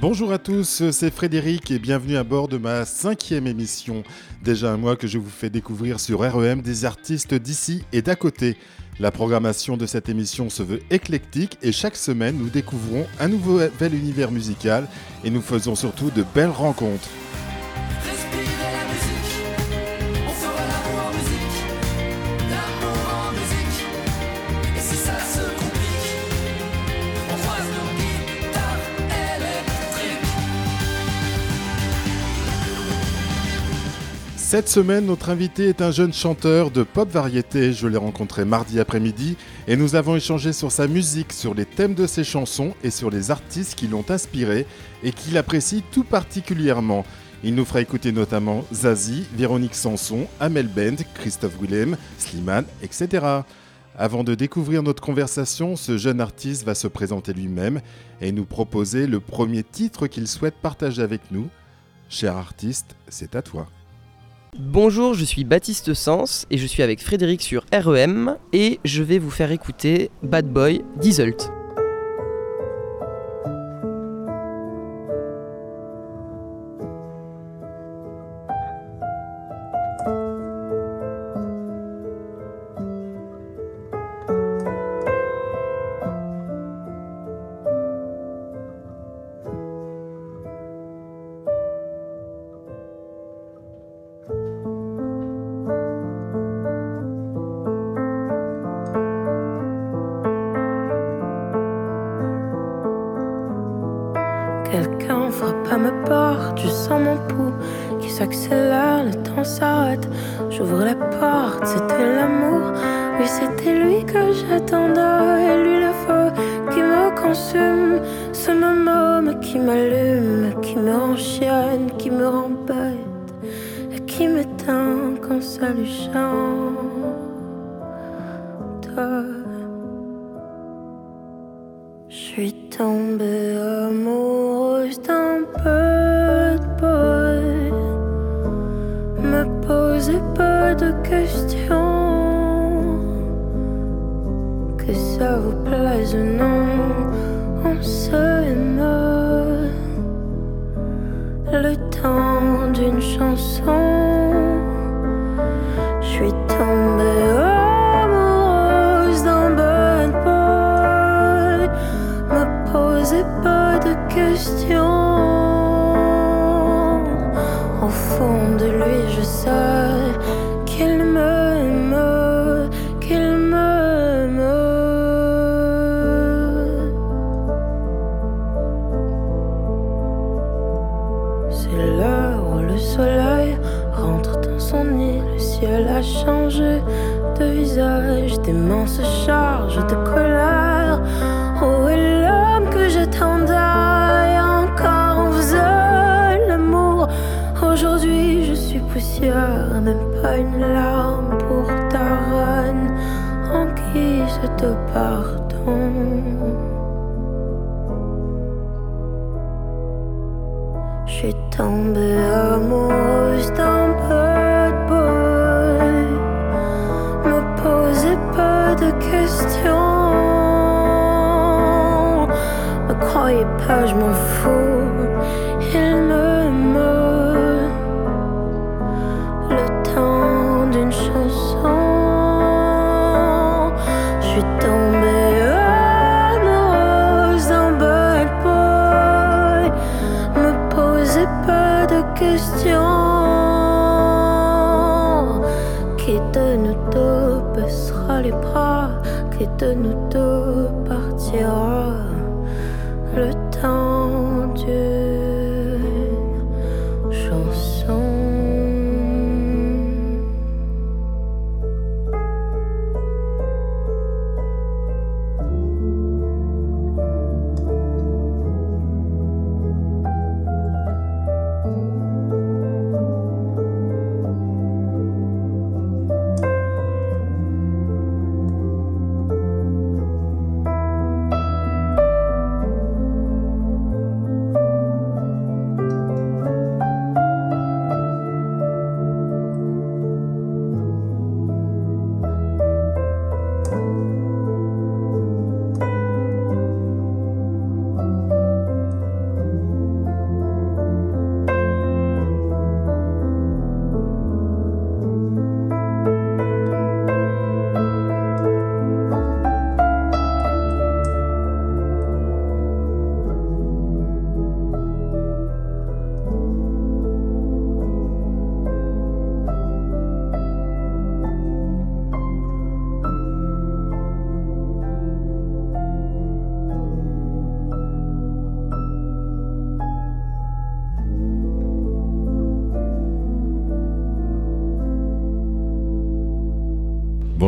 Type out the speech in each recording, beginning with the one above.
Bonjour à tous, c'est Frédéric et bienvenue à bord de ma cinquième émission. Déjà un mois que je vous fais découvrir sur REM des artistes d'ici et d'à côté. La programmation de cette émission se veut éclectique et chaque semaine nous découvrons un nouvel univers musical et nous faisons surtout de belles rencontres. Cette semaine, notre invité est un jeune chanteur de pop variété. Je l'ai rencontré mardi après-midi et nous avons échangé sur sa musique, sur les thèmes de ses chansons et sur les artistes qui l'ont inspiré et qu'il apprécie tout particulièrement. Il nous fera écouter notamment Zazie, Véronique Sanson, Amel Bend, Christophe Willem, Slimane, etc. Avant de découvrir notre conversation, ce jeune artiste va se présenter lui-même et nous proposer le premier titre qu'il souhaite partager avec nous. Cher artiste, c'est à toi. Bonjour, je suis Baptiste Sens et je suis avec Frédéric sur REM et je vais vous faire écouter Bad Boy Dieselt.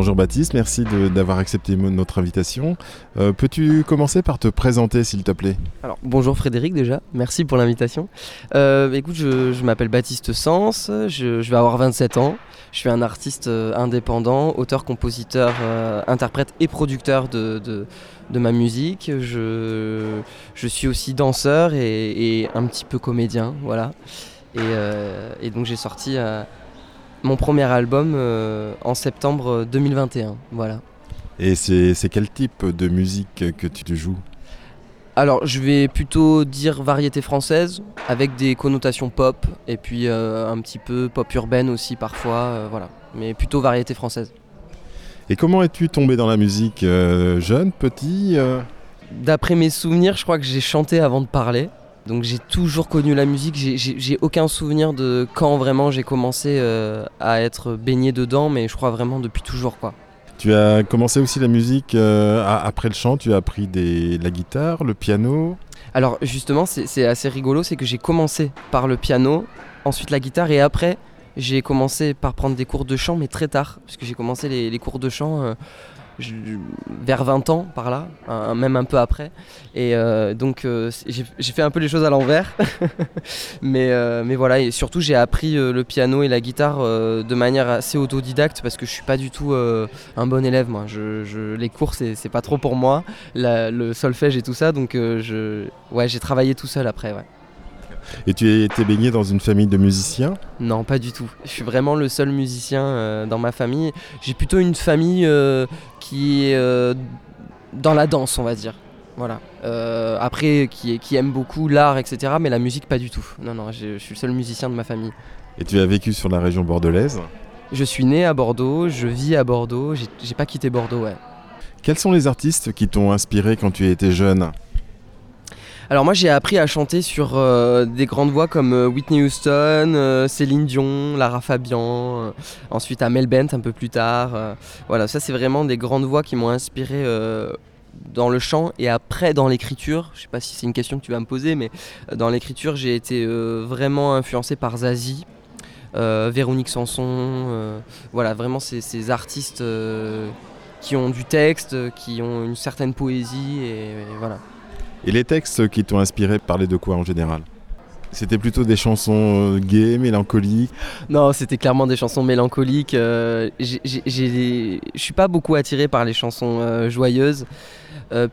Bonjour Baptiste, merci d'avoir accepté notre invitation. Euh, peux-tu commencer par te présenter s'il te plaît? Alors bonjour Frédéric déjà, merci pour l'invitation. Euh, écoute, je, m'appelle Baptiste Sens, je, vais avoir 27 ans. Je suis un artiste euh, indépendant, auteur, compositeur, interprète et producteur de, ma musique. Je, suis aussi danseur et, un petit peu comédien, voilà. Et donc j'ai sorti mon premier album euh, en septembre 2021. Voilà. Et c'est quel type de musique que tu joues? Alors, je vais plutôt dire variété française, avec des connotations pop, et puis euh, un petit peu pop urbaine aussi parfois, euh, voilà. Mais plutôt variété française. Et comment es-tu tombé dans la musique Jeune, petit D'après mes souvenirs, je crois que j'ai chanté avant de parler. Donc j'ai toujours connu la musique, j'ai aucun souvenir de quand vraiment j'ai commencé euh, à être baigné dedans, mais je crois vraiment depuis toujours quoi. Tu as commencé aussi la musique euh, après le chant, tu as appris des, la guitare, le piano. Alors justement c'est assez rigolo, c'est que j'ai commencé par le piano, ensuite la guitare et après j'ai commencé par prendre des cours de chant mais très tard, puisque j'ai commencé les, cours de chant euh, vers 20 ans par là, même un peu après. Et euh, donc euh, j'ai fait un peu les choses à l'envers. mais, euh, mais voilà, et surtout j'ai appris le piano et la guitare de manière assez autodidacte parce que je suis pas du tout un bon élève moi. Je, les cours c'est pas trop pour moi, le solfège et tout ça, donc je, ouais, j'ai travaillé tout seul après. Ouais. Et tu été baigné dans une famille de musiciens? Non, pas du tout. Je suis vraiment le seul musicien euh, dans ma famille. J'ai plutôt une famille euh, qui est euh, dans la danse, on va dire. Voilà. après, qui, qui aime beaucoup l'art, etc. Mais la musique, pas du tout. Non, non, je suis le seul musicien de ma famille. Et tu as vécu sur la région bordelaise Je suis né à Bordeaux, je vis à Bordeaux, j'ai pas quitté Bordeaux, ouais. Quels sont les artistes qui t'ont inspiré quand tu étais jeune? Alors moi j'ai appris à chanter sur euh, des grandes voix comme euh, Whitney Houston, euh, Céline Dion, Lara Fabian, ensuite à Mel Bent un peu plus tard. voilà, ça c'est vraiment des grandes voix qui m'ont inspiré dans le chant et après dans l'écriture. Je sais pas si c'est une question que tu vas me poser, mais dans l'écriture j'ai été vraiment influencé par Zazie. Véronique Sanson, voilà, vraiment ces, ces artistes qui ont du texte, qui ont une certaine poésie, et voilà. Et les textes qui t'ont inspiré parlaient de quoi en général? C'était plutôt des chansons euh, gays, mélancoliques? Non, c'était clairement des chansons mélancoliques. Euh, je suis pas beaucoup attiré par les chansons euh, joyeuses.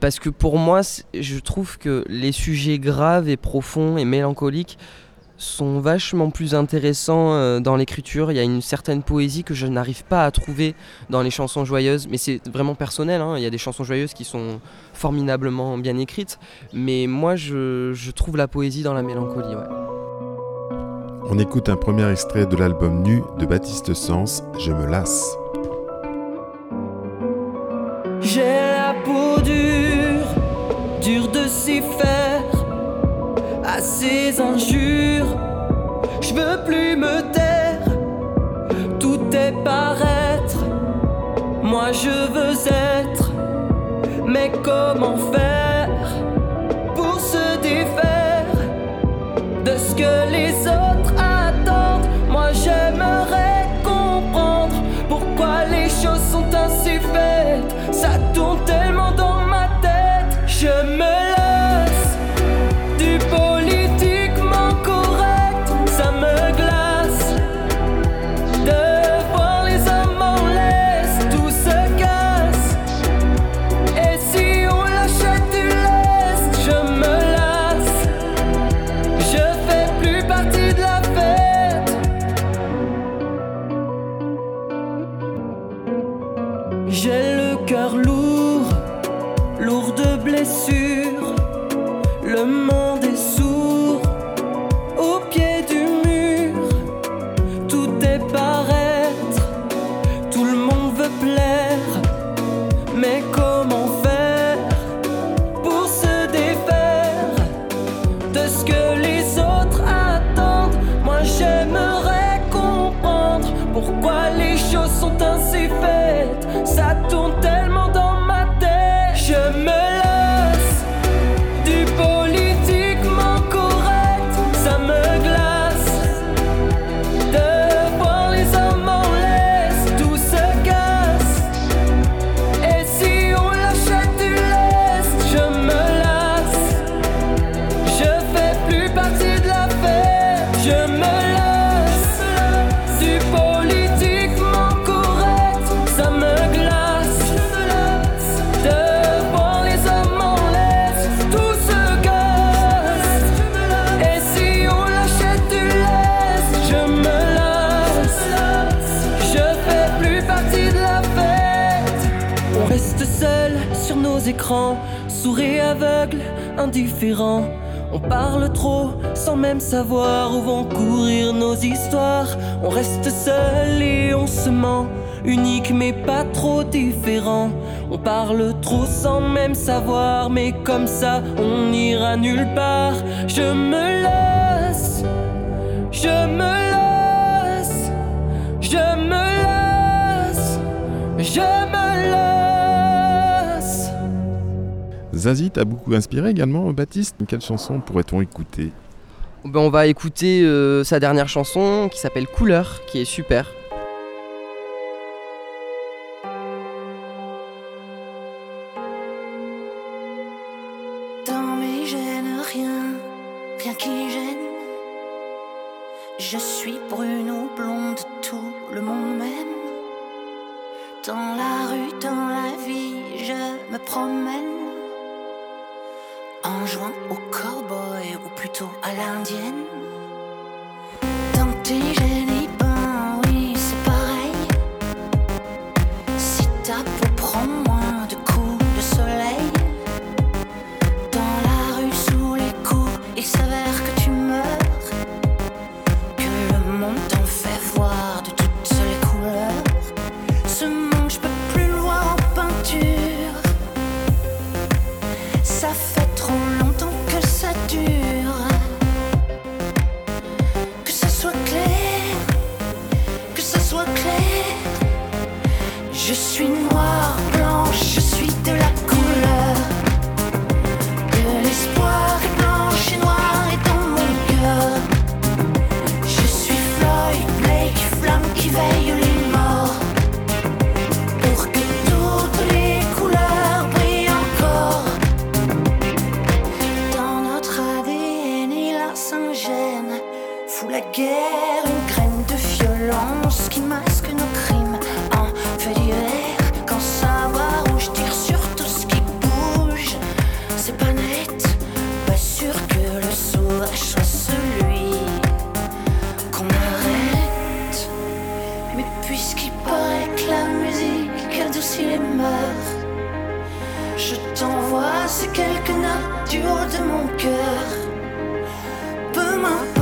parce que pour moi, je trouve que les sujets graves et profonds et mélancoliques sont vachement plus intéressants euh, dans l'écriture. Il y a une certaine poésie que je n'arrive pas à trouver dans les chansons joyeuses, mais c'est vraiment personnel. Hein. Il y a des chansons joyeuses qui sont formidablement bien écrites, mais moi je, trouve la poésie dans la mélancolie. On écoute un premier extrait de l'album Nu de Baptiste Sens, Je me lasse. J'ai la peau dure, dure de s'y faire à ces injures. Je veux plus me taire, tout est paraître. Moi je veux être, mais comment faire pour se défaire de ce que les autres attendent? Moi j'aimerais comprendre pourquoi les choses sont ainsi faites. Ça tourne tellement dans ma tête, je écrans, sourds et aveugles, indifférents. On parle trop sans même savoir où vont courir nos histoires. On reste seul et on se ment, unique mais pas trop différent. On parle trop sans même savoir, mais comme ça on n'ira nulle part. Je me laisse, je me laisse, je me laisse, je me laisse. Zazie t'a beaucoup inspiré également, Baptiste. Quelle chanson pourrait-on écouter? Ben, on va écouter euh, sa dernière chanson qui s'appelle Couleur, qui est super. Adoucit les mœurs, je t'envoie ces quelques notes du haut de mon cœur. Peu m'importe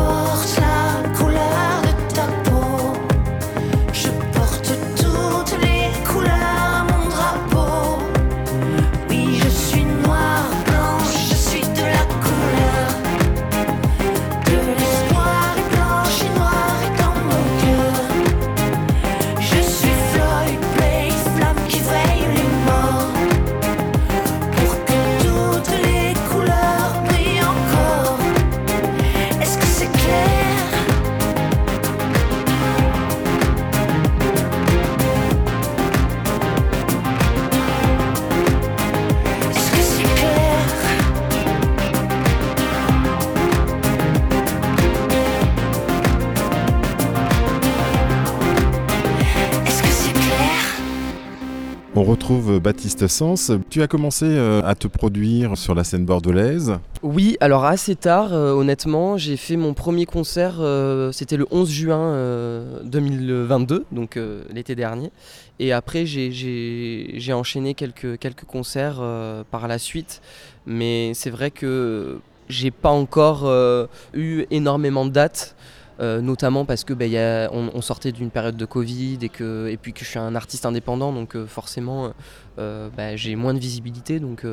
retrouve Baptiste Sens. Tu as commencé euh, à te produire sur la scène bordelaise. Oui, alors assez tard, euh, honnêtement, j'ai fait mon premier concert, euh, c'était le 11 juin euh, 2022, donc euh, l'été dernier. Et après, j'ai- enchaîné quelques, concerts euh, par la suite. Mais c'est vrai que j'ai pas encore euh, eu énormément de dates. Euh, notamment parce que bah, y a- on, sortait d'une période de Covid et, que, et puis que je suis un artiste indépendant, donc euh, forcément euh, bah, j'ai moins de visibilité, donc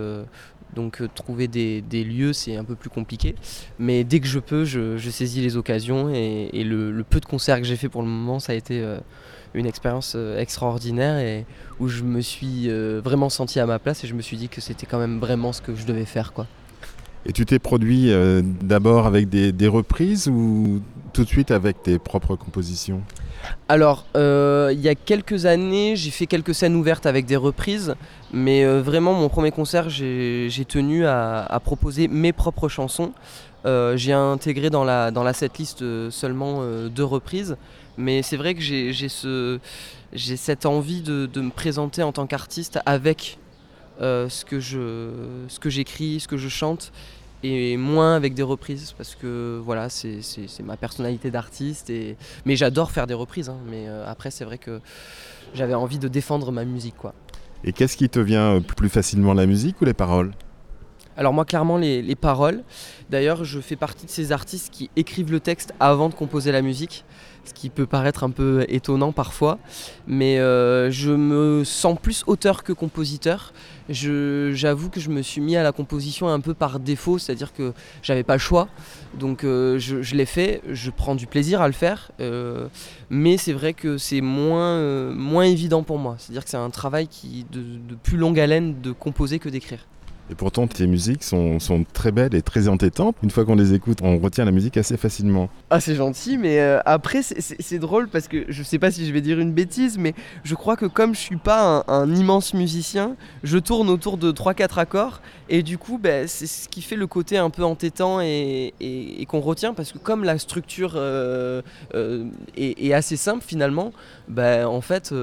donc trouver des, lieux, c'est un peu plus compliqué. Mais dès que je peux, je, saisis les occasions. Et, le, peu de concerts que j'ai fait pour le moment, ça a été une expérience extraordinaire et où je me suis vraiment senti à ma place et je me suis dit que c'était quand même vraiment ce que je devais faire. Quoi. Et tu t'es produit d'abord avec des, des reprises ou tout de suite avec tes propres compositions Alors, euh, il y a quelques années, j'ai fait quelques scènes ouvertes avec des reprises, mais euh, vraiment, mon premier concert, j'ai tenu à, proposer mes propres chansons. Euh, j'ai intégré dans la, dans la setlist seulement deux reprises, mais c'est vrai que j'ai ce, cette envie de, de me présenter en tant qu'artiste avec ce que je, ce que j'écris, ce que je chante, et moins avec des reprises, parce que voilà, c'est ma personnalité d'artiste, et mais j'adore faire des reprises, hein, mais euh, après c'est vrai que j'avais envie de défendre ma musique quoi. Et qu'est-ce qui te vient euh, plus facilement, la musique ou les paroles? Alors moi clairement les, les paroles. D'ailleurs je fais partie de ces artistes qui écrivent le texte avant de composer la musique ce qui peut paraître un peu étonnant parfois. Mais euh, je me sens plus auteur que compositeur. J'avoue que je me suis mis à la composition un peu par défaut, c'est-à-dire que j'avais pas le choix. Donc euh, je, l'ai fait, je prends du plaisir à le faire. Euh, mais c'est vrai que c'est moins, moins évident pour moi. C'est-à-dire que c'est un travail qui de, de plus longue haleine de composer que d'écrire. Et pourtant, tes musiques sont, très belles et très entêtantes. Une fois qu'on les écoute, on retient la musique assez facilement. Ah, c'est gentil, mais euh, après, c'est drôle parce que je sais pas si je vais dire une bêtise, mais je crois que comme je suis pas un, immense musicien, je tourne autour de 3-4 accords et du coup, bah, c'est ce qui fait le côté un peu entêtant et, qu'on retient parce que comme la structure euh, euh, est, assez simple finalement, bah, en fait,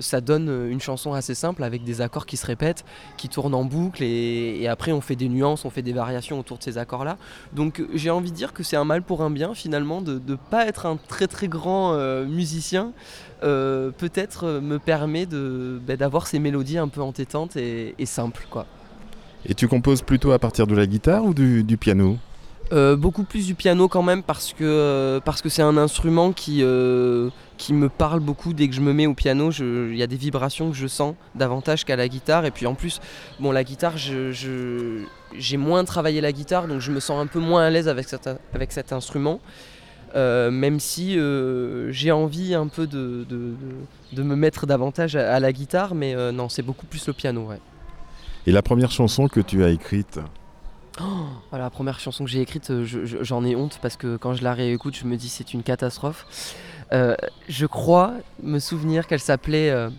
ça donne une chanson assez simple avec des accords qui se répètent, qui tournent en boucle et et, après on fait des nuances, on fait des variations autour de ces accords-là. Donc j'ai envie de dire que c'est un mal pour un bien finalement de ne pas être un très très grand euh, musicien. Euh, peut-être euh, me permet bah, d'avoir ces mélodies un peu entêtantes et, simples. Quoi. Et tu composes plutôt à partir de la guitare ou du, piano? Beaucoup plus du piano quand même parce que que c'est un instrument qui qui me parle beaucoup dès que je me mets au piano. Il y a des vibrations que je sens davantage qu'à la guitare. Et puis en plus, bon, la guitare, j'ai moins travaillé la guitare, donc je me sens un peu moins à l'aise avec, cet instrument. Euh, même si euh, j'ai envie un peu de, me mettre davantage à, la guitare, mais euh, non, c'est beaucoup plus le piano. Ouais. Et la première chanson que tu as écrite? Oh, la première chanson que j'ai écrite, j'en ai honte parce que quand je la réécoute, je me dis c'est une catastrophe. Euh, je crois me souvenir qu'elle s'appelait euh,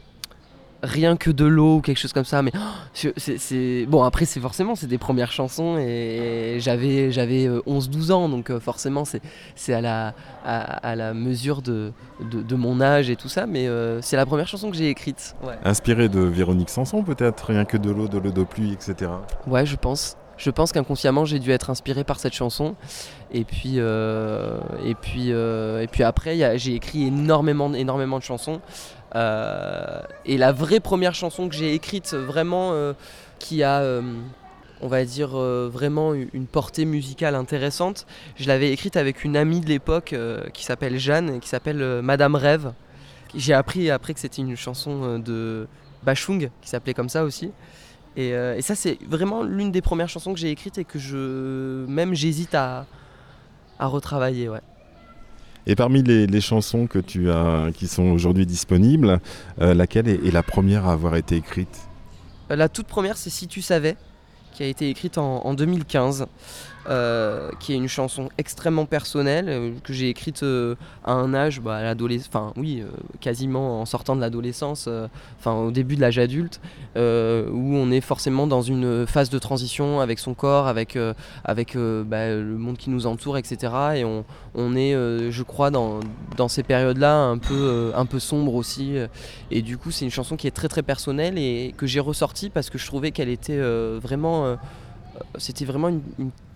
Rien que de l'eau ou quelque chose comme ça. Mais oh, c'est bon après c'est forcément c'est des premières chansons et j'avais j'avais 11-12 euh, ans donc forcément c'est à la à, la mesure de, de, mon âge et tout ça. Mais c'est la première chanson que j'ai écrite. Ouais. Inspirée de Véronique Sanson peut-être Rien que de l'eau, de l'eau de pluie, etc. Ouais je pense je pense qu'inconsciemment j'ai dû être inspiré par cette chanson. Et puis, euh, et puis, euh, et puis après, j'ai écrit énormément, énormément de chansons. Euh, et la vraie première chanson que j'ai écrite, vraiment, qui a, on va dire, vraiment une portée musicale intéressante, je l'avais écrite avec une amie de l'époque qui s'appelle Jeanne et qui s'appelle Madame Rêve. J'ai appris après que c'était une chanson de Bachung qui s'appelait comme ça aussi. Euh, et, ça, c'est vraiment l'une des premières chansons que j'ai écrites et que je même j'hésite à, retravailler. Ouais. Et parmi les, chansons que tu as, qui sont aujourd'hui disponibles, euh, laquelle est, la première à avoir été écrite? Euh, La toute première, c'est Si tu savais, qui a été écrite en 2015. Euh, qui est une chanson extrêmement personnelle euh, que j'ai écrite euh, à un âge, bah, l'adolescence, enfin oui, quasiment en sortant de l'adolescence, enfin au début de l'âge adulte, où on est forcément dans une phase de transition avec son corps, avec, avec bah, le monde qui nous entoure, etc. Et on, on est, je crois, dans, dans ces périodes-là un peu, un peu sombre aussi. Et du coup, c'est une chanson qui est très très personnelle et que j'ai ressortie parce que je trouvais qu'elle était vraiment c'était vraiment une,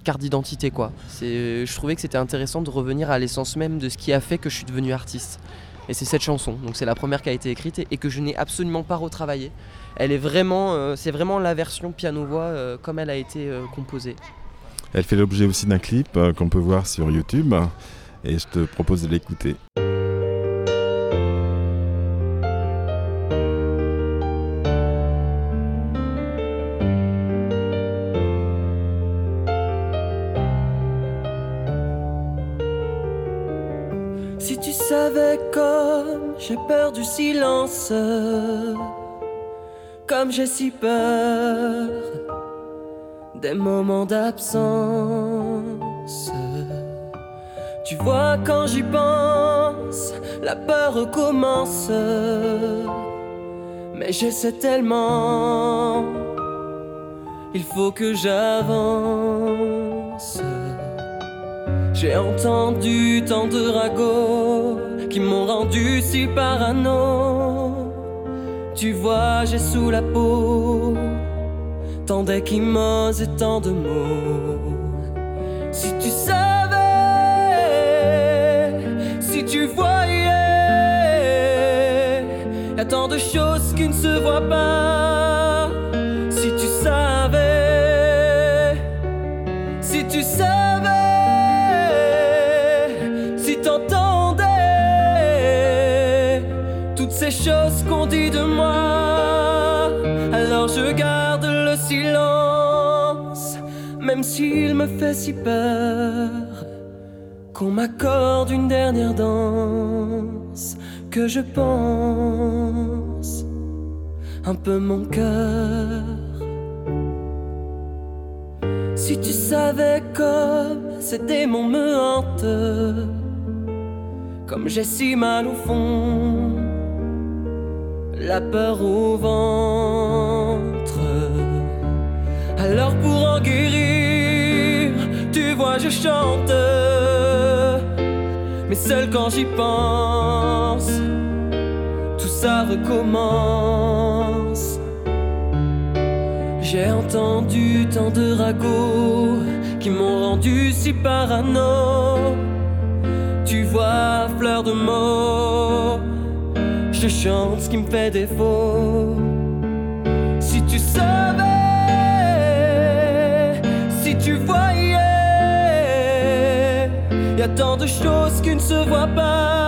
carte d'identité quoi. Je trouvais que c'était intéressant de revenir à l'essence même de ce qui a fait que je suis devenu artiste. Et c'est cette chanson, donc c'est la première qui a été écrite et, que je n'ai absolument pas retravaillée. Elle est vraiment, euh, c'est vraiment la version piano-voix euh, comme elle a été euh, composée. Elle fait l'objet aussi d'un clip qu'on peut voir sur YouTube et je te propose de l'écouter. J'ai peur du silence, comme j'ai si peur des moments d'absence. Tu vois, quand j'y pense, la peur recommence. Mais j'essaie tellement, il faut que j'avance. J'ai entendu tant de ragots qui m'ont rendu si parano. Tu vois, j'ai sous la peau tant d'échymoses et tant de mots. Si tu savais, si tu voyais, y a tant de choses qui ne se voient pas. S'il me fait si peur qu'on m'accorde une dernière danse, que je pense un peu mon cœur. Si tu savais comme ces démons me hantent, comme j'ai si mal au fond, la peur au ventre. Chante, mais seul quand j'y pense, tout ça recommence. J'ai entendu tant de ragots qui m'ont rendu si parano. Tu vois, fleur de mots, je chante ce qui me fait défaut. Si tu savais, y a tant de choses qui ne se voient pas.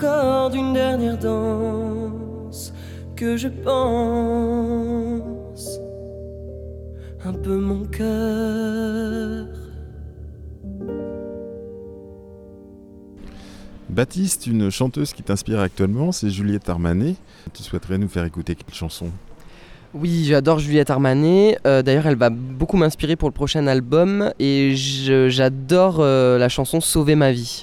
Qu'on m'accorde une dernière danse, que je pense un peu mon cœur. Baptiste, une chanteuse qui t'inspire actuellement, c'est Juliette Armanet. Tu souhaiterais nous faire écouter quelle chanson? Oui, j'adore Juliette Armanet. Euh, D'ailleurs, elle va beaucoup m'inspirer pour le prochain album. Et j'adore euh, la chanson Sauver ma vie.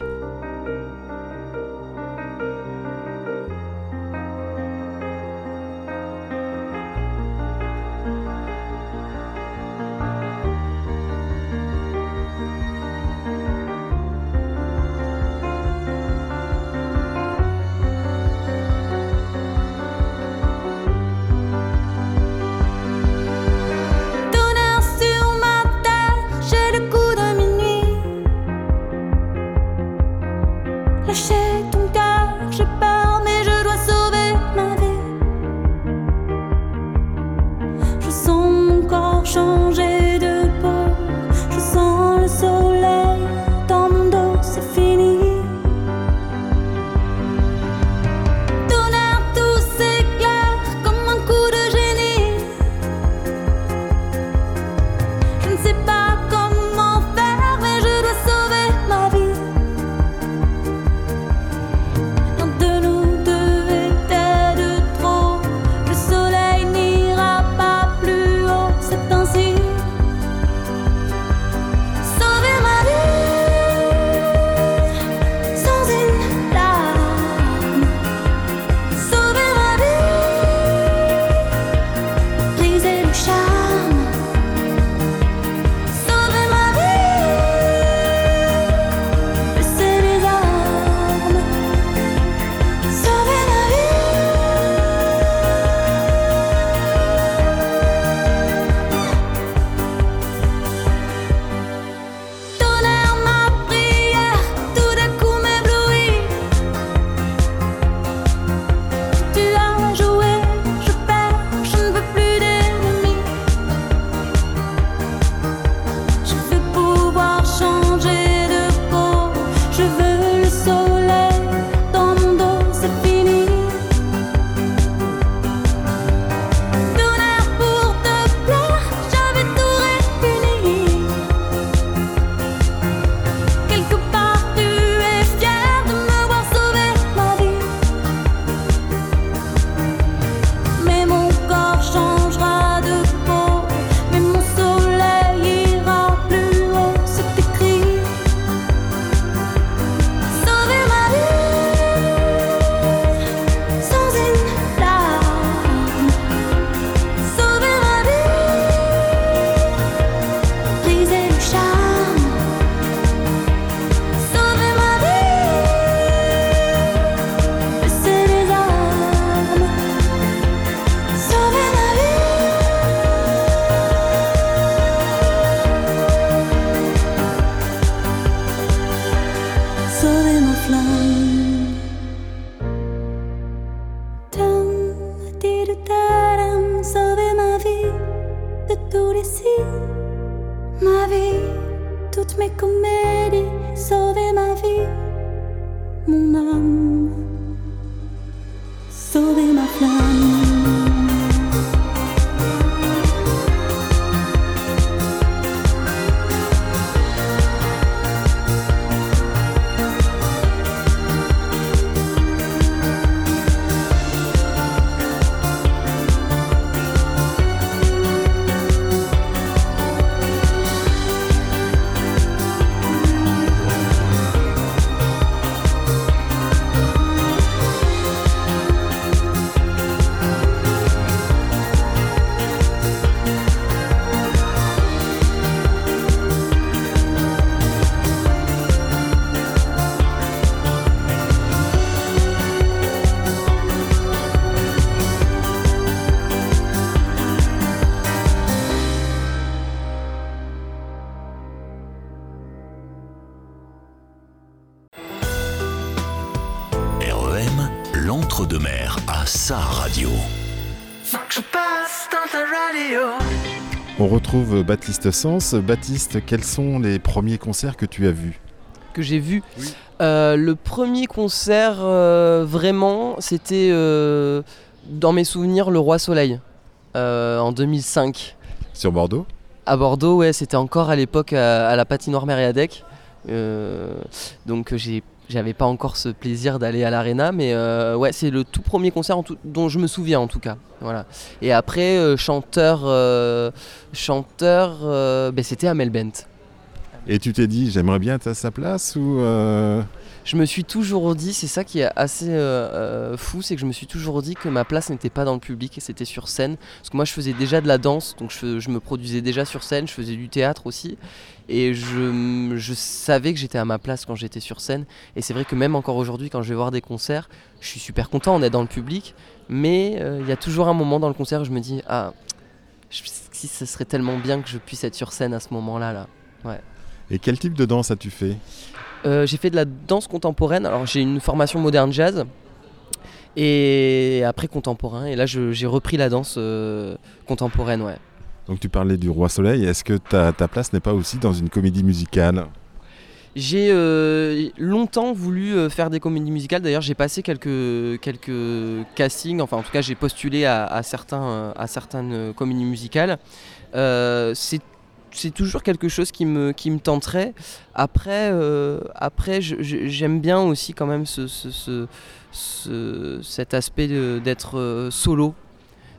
Baptiste Sens. Baptiste, quels sont les premiers concerts que tu as vus? Que j'ai vu. Euh, le premier concert, euh, vraiment, c'était euh, dans mes souvenirs Le Roi Soleil euh, en 2005. Sur Bordeaux? À Bordeaux, ouais, c'était encore à l'époque à, à la patinoire Mériadec. Euh, donc j'ai j'avais pas encore ce plaisir d'aller à l'arena, mais euh, ouais, c'est le tout premier concert dont je me souviens en tout cas. Voilà. Et après, euh, chanteur, euh, chanteur, ben, c'était Amel Bent. Et tu t'es dit, j'aimerais bien être à sa place ou Je me suis toujours dit, c'est ça qui est assez euh, euh, fou, c'est que je me suis toujours dit que ma place n'était pas dans le public c'était sur scène. Parce que moi je faisais déjà de la danse, donc je, me produisais déjà sur scène, je faisais du théâtre aussi. Et je, savais que j'étais à ma place quand j'étais sur scène. Et c'est vrai que même encore aujourd'hui, quand je vais voir des concerts, je suis super content d'être dans le public. Mais euh, il y a toujours un moment dans le concert où je me dis, ah, si ce serait tellement bien que je puisse être sur scène à ce moment-là. Là. Et quel type de danse as-tu fait? J'ai fait de la danse contemporaine. Alors j'ai une formation moderne jazz et après contemporain. Et là j'ai repris la danse euh, contemporaine, ouais. Donc tu parlais du Roi Soleil. Est-ce que ta, ta place n'est pas aussi dans une comédie musicale? J'ai euh, longtemps voulu euh, faire des comédies musicales. D'ailleurs j'ai passé quelques quelques castings. Enfin en tout cas j'ai postulé à, à certains euh, à certaines euh, comédies musicales. Euh, c'est c'est toujours quelque chose qui me, qui me tenterait. Après, euh, après j'aime bien aussi quand même ce, ce- ce- ce- cet aspect d'être euh, solo,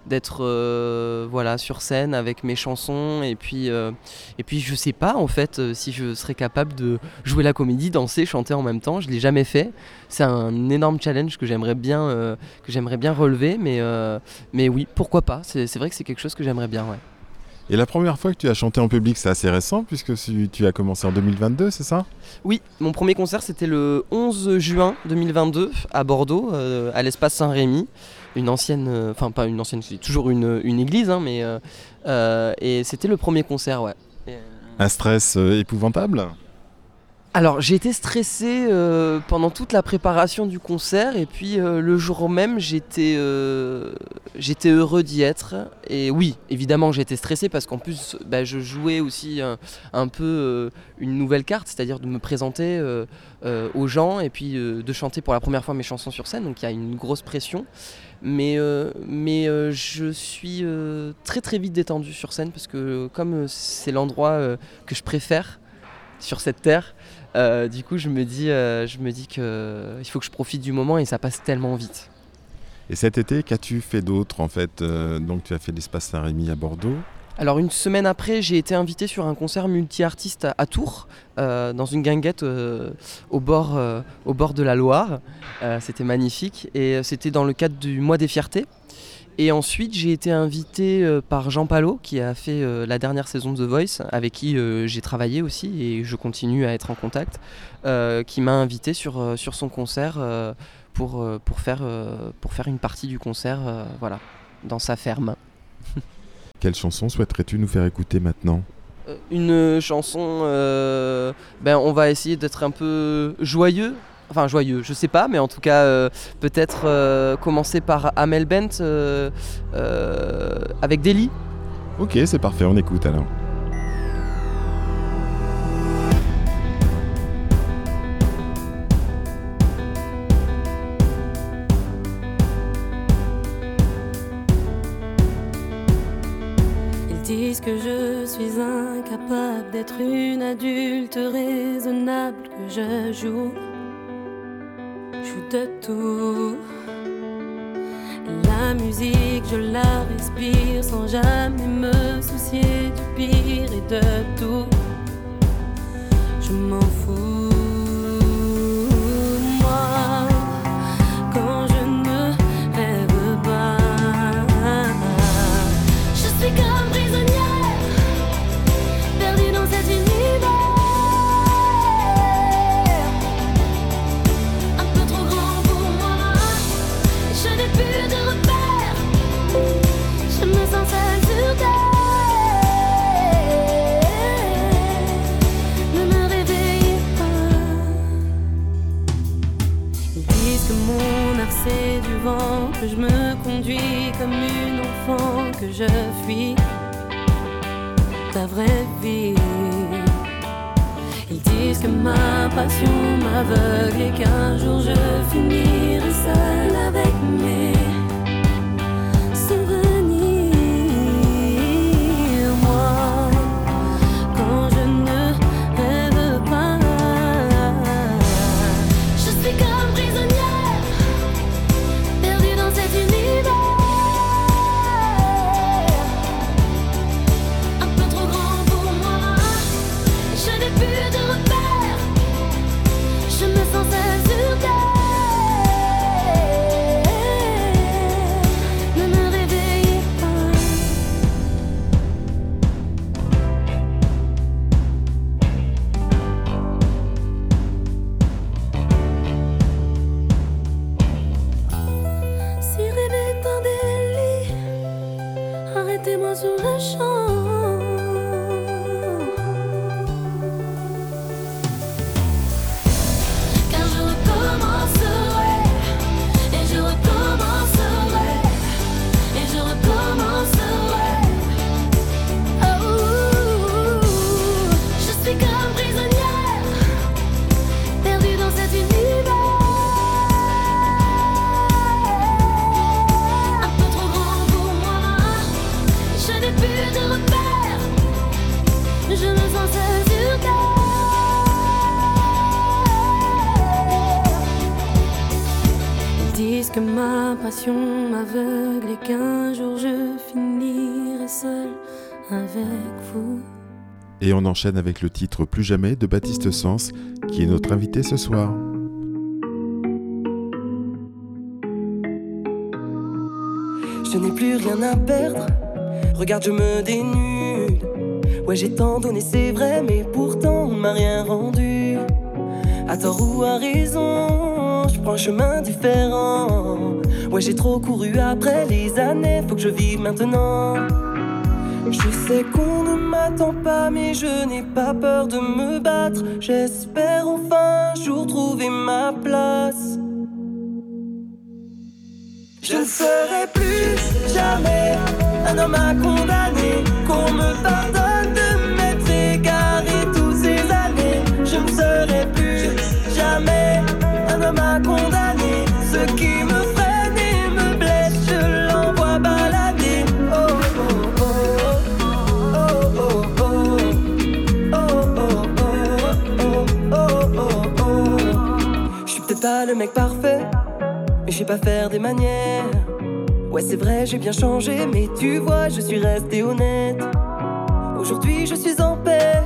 d'être euh, voilà, sur scène avec mes chansons. Et puis, euh, et puis je sais pas en fait si je serais capable de jouer la comédie, danser, chanter en même temps. Je l'ai jamais fait. C'est un énorme challenge que j'aimerais bien, que j'aimerais bien relever. Mais, mais oui, pourquoi pas. C'est vrai que c'est quelque chose que j'aimerais bien. Et la première fois que tu as chanté en public, c'est assez récent puisque tu as commencé en 2022, c'est ça? Oui, mon premier concert c'était le 11 juin 2022 à Bordeaux, euh, à l'espace Saint-Rémy. Une ancienne, euh, enfin pas une ancienne, c'est toujours une, une église, hein, mais. euh, et c'était le premier concert, ouais. Et, Un stress épouvantable? Alors j'ai été stressé euh, pendant toute la préparation du concert et puis euh, le jour même j'étais euh, j'étais heureux d'y être. Et oui évidemment j'étais stressé parce qu'en plus bah, je jouais aussi un, peu une nouvelle carte c'est-à-dire de me présenter aux gens et puis de chanter pour la première fois mes chansons sur scène. Donc il y a une grosse pression. Mais, mais je suis très très vite détendu sur scène parce que comme c'est l'endroit que je préfère sur cette terre euh, du coup, je me dis, euh, je me dis que il faut que je profite du moment et ça passe tellement vite. Et cet été, qu'as-tu fait d'autre en fait Euh, Donc tu as fait l'espace Saint-Rémy à Bordeaux. Alors une semaine après, j'ai été invité sur un concert multi-artiste à, à Tours, euh, dans une guinguette euh, au, bord, euh, au bord de la Loire. C'était magnifique et c'était dans le cadre du mois des fiertés. Et ensuite, j'ai été invité euh, par Jean Palot, qui a fait euh, la dernière saison de The Voice, avec qui euh, j'ai travaillé aussi et je continue à être en contact, qui m'a invité sur, sur son concert pour, pour, faire, pour faire une partie du concert voilà, dans sa ferme. Quelle chanson souhaiterais-tu nous faire écouter maintenant? Une chanson, euh, ben on va essayer d'être un peu joyeux. Enfin joyeux, je sais pas, mais en tout cas euh, peut-être euh, commencer par Amel Bent euh, euh, avec Deli. Ok, c'est parfait, on écoute alors. Ils disent que je suis incapable d'être une adulte raisonnable, que je joue, joue de tout. La musique, je la respire sans jamais me soucier du pire et de tout. Je m'en fous. Avec le titre Plus jamais de Baptiste Sens, qui est notre invité ce soir. Je n'ai plus rien à perdre. Regarde, je me dénude. Ouais, j'ai tant donné, c'est vrai, mais pourtant on m'a rien rendu. À tort ou à raison, je prends un chemin différent. Ouais, j'ai trop couru après les années, faut que je vive maintenant. Je sais qu'on ne m'attend pas, mais je n'ai pas peur de me battre. J'espère enfin un jour trouver ma place. Je ne serai plus jamais un homme à condamner, qu'on me pardonne de m'être égaré toutes ces années. Je ne serai plus jamais un homme à condamner, mec parfait. Mais je sais pas faire des manières. Ouais, c'est vrai, j'ai bien changé, mais tu vois, je suis resté honnête. Aujourd'hui, je suis en paix.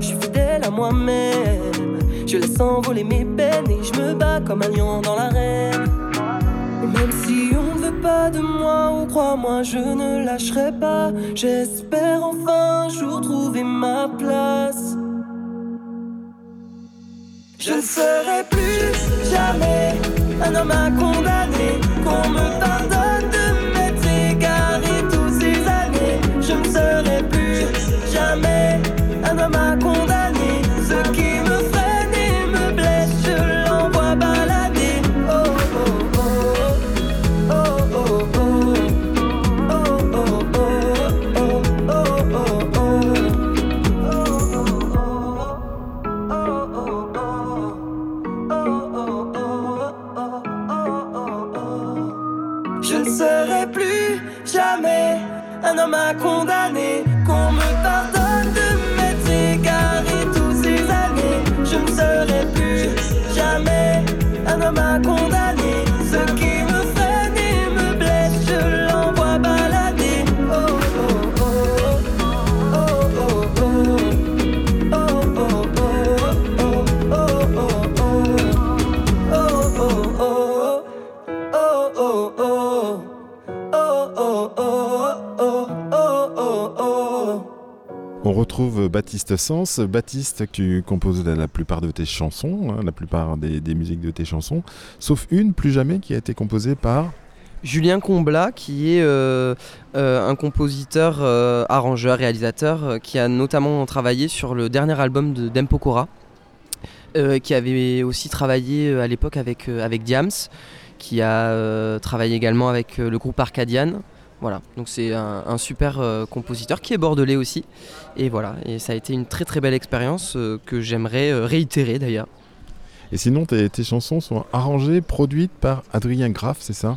Je suis fidèle à moi-même. Je laisse envoler mes peines et je me bats comme un lion dans l'arène. Même si on ne veut pas de moi, ou crois-moi, je ne lâcherai pas. J'espère enfin un jour trouver ma place. Je ne serai plus jamais un homme à condamner, qu'on me pardonne On retrouve Baptiste Sens. Baptiste, tu composes la, plupart de tes chansons, hein, la plupart des, musiques de tes chansons, sauf une, plus jamais, qui a été composée par. Julien Comblat, qui est euh, euh, un compositeur, euh, arrangeur, réalisateur, qui a notamment travaillé sur le dernier album de Dempokora, qui avait aussi travaillé à l'époque avec, avec Diams, qui a travaillé également avec le groupe Arcadian. Voilà, donc c'est un, un super euh, compositeur qui est bordelais aussi. Et voilà, et ça a été une très très belle expérience euh, que j'aimerais euh, réitérer d'ailleurs. Et sinon, tes, tes chansons sont arrangées, produites par Adrien Graff, c'est ça?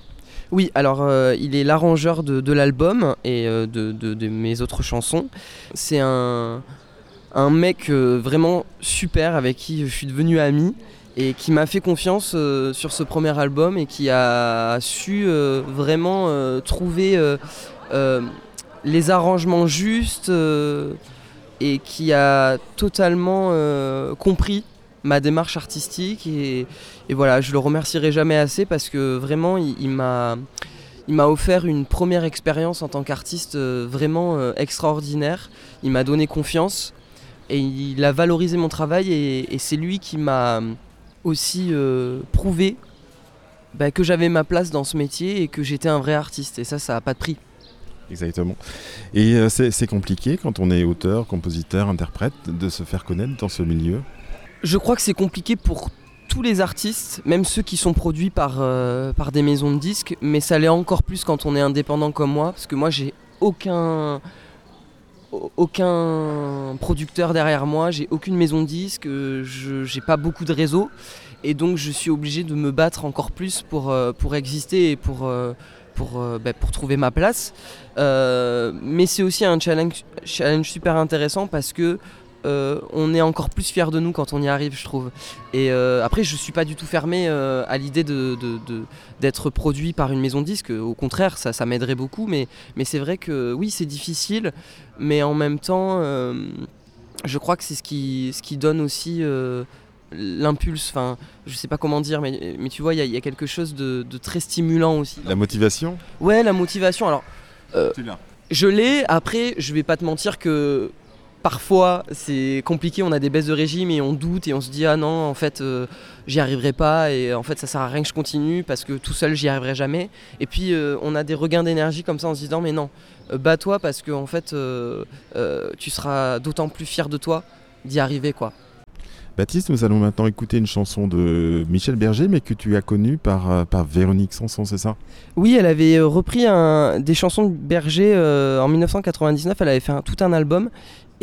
Oui, alors il est l'arrangeur de, de l'album et de, de- de mes autres chansons. C'est un, un mec euh, vraiment super avec qui je suis devenu ami et qui m'a fait confiance euh, sur ce premier album et qui a su euh, vraiment euh, trouver les arrangements justes et qui a totalement compris ma démarche artistique et, voilà, je le remercierai jamais assez parce que vraiment il, m'a il m'a offert une première expérience en tant qu'artiste vraiment extraordinaire. Il m'a donné confiance et il a valorisé mon travail et c'est lui qui m'a aussi euh, prouvé bah, que j'avais ma place dans ce métier et que j'étais un vrai artiste. Et ça, ça n'a pas de prix. Exactement. Et euh, c'est compliqué quand on est auteur, compositeur, interprète, de se faire connaître dans ce milieu? Je crois que c'est compliqué pour tous les artistes, même ceux qui sont produits par, euh, par des maisons de disques, mais ça l'est encore plus quand on est indépendant comme moi, parce que moi j'ai aucun au- aucun producteur derrière moi, j'ai aucune maison de disques, euh, j'ai pas beaucoup de réseaux, et donc je suis obligé de me battre encore plus pour, euh, pour exister et pour, euh, pour, bah, pour trouver ma place. Mais c'est aussi un challenge, challenge super intéressant parce que euh, on est encore plus fier de nous quand on y arrive, je trouve. Et euh, après, je suis pas du tout fermé euh, à l'idée de, de- de- d'être produit par une maison de disques. Au contraire, ça, ça m'aiderait beaucoup. Mais, mais c'est vrai que oui, c'est difficile, mais en même temps, euh, je crois que c'est ce qui, ce qui donne aussi euh, l'impulse. Enfin, je sais pas comment dire, mais, mais tu vois, il y, a- il y a quelque chose de, de très stimulant aussi. La motivation? Ouais, la motivation. Alors, Tu l'as. je l'ai. Après, je vais pas te mentir que parfois c'est compliqué. On a des baisses de régime et on doute et on se dit ah non, en fait, euh, j'y arriverai pas et en fait ça sert à rien que je continue parce que tout seul j'y arriverai jamais. Et puis euh, on a des regains d'énergie comme ça en se disant mais non, euh, bats-toi parce que en fait euh, euh, tu seras d'autant plus fier de toi d'y arriver quoi. Baptiste, nous allons maintenant écouter une chanson de Michel Berger, mais que tu as connue par, euh, par Véronique Sanson, c'est ça? Oui, elle avait euh, repris un- des chansons de Berger euh, en 1999. Elle avait fait un- tout un album.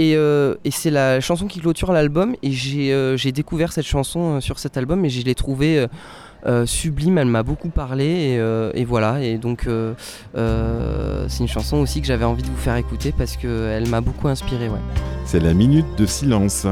Et, euh, et c'est la chanson qui clôture l'album. Et j'ai euh, découvert cette chanson euh, sur cet album et je l'ai trouvée sublime. Elle m'a beaucoup parlé. Et, voilà. Et donc, c'est une chanson aussi que j'avais envie de vous faire écouter parce qu'elle m'a beaucoup inspiré. Ouais. C'est la minute de silence.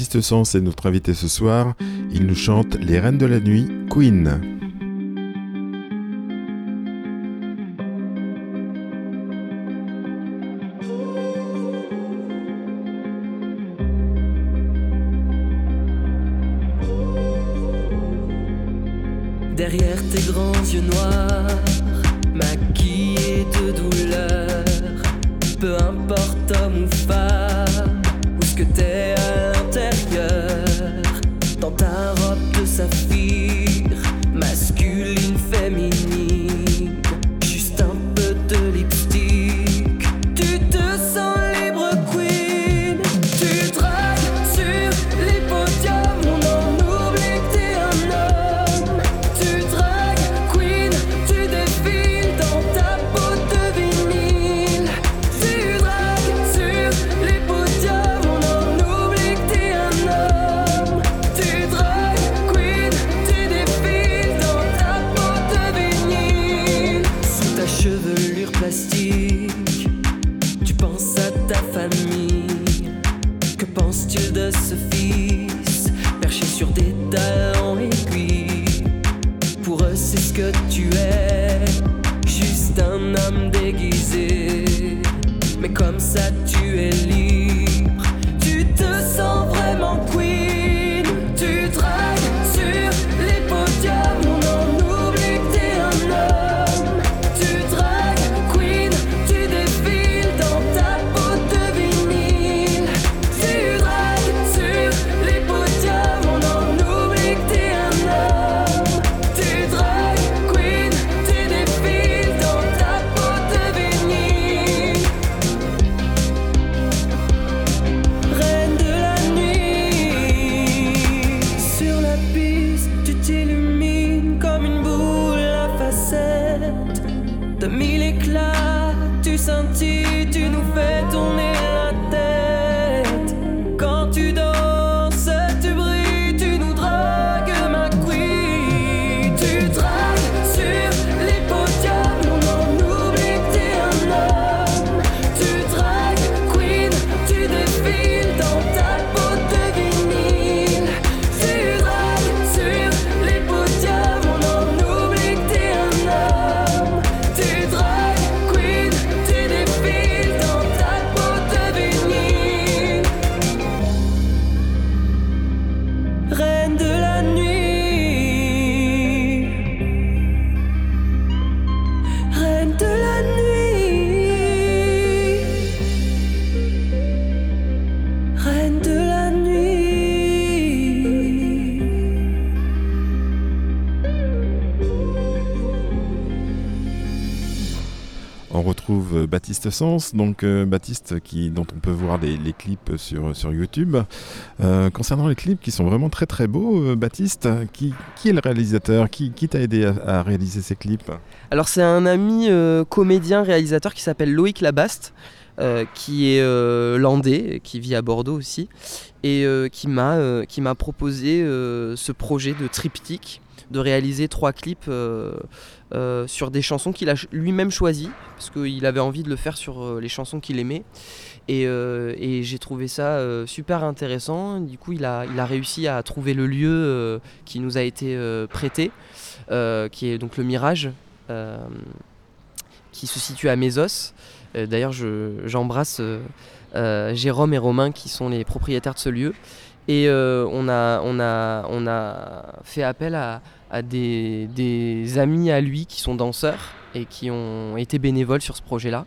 Baptiste est notre invité ce soir. Il nous chante Les Reines de la Nuit, Queen. Que penses-tu de ce fils perché sur des talons aiguilles? Pour eux, c'est ce que tu es, juste un homme déguisé. Mais comme ça, tu es libre. Sens, donc euh, Baptiste dont on peut voir les, clips sur, YouTube. Euh, concernant les clips qui sont vraiment très très beaux, euh, Baptiste, qui, qui est le réalisateur? Qui, t'a aidé à, réaliser ces clips? Alors c'est un ami comédien réalisateur qui s'appelle Loïc Labaste, qui est landais, qui vit à Bordeaux aussi, et qui m'a proposé ce projet de triptyque, de réaliser trois clips euh, euh, sur des chansons qu'il a lui-même choisies, parce qu'il avait envie de le faire sur euh, les chansons qu'il aimait. Et, j'ai trouvé ça super intéressant. Du coup, il a, réussi à trouver le lieu qui nous a été prêté, qui est donc le Mirage, qui se situe à Mésos. D'ailleurs, je- j'embrasse Jérôme et Romain qui sont les propriétaires de ce lieu. Et euh, on, a, on, a, on a fait appel à, à des, des amis à lui qui sont danseurs et qui ont été bénévoles sur ce projet-là.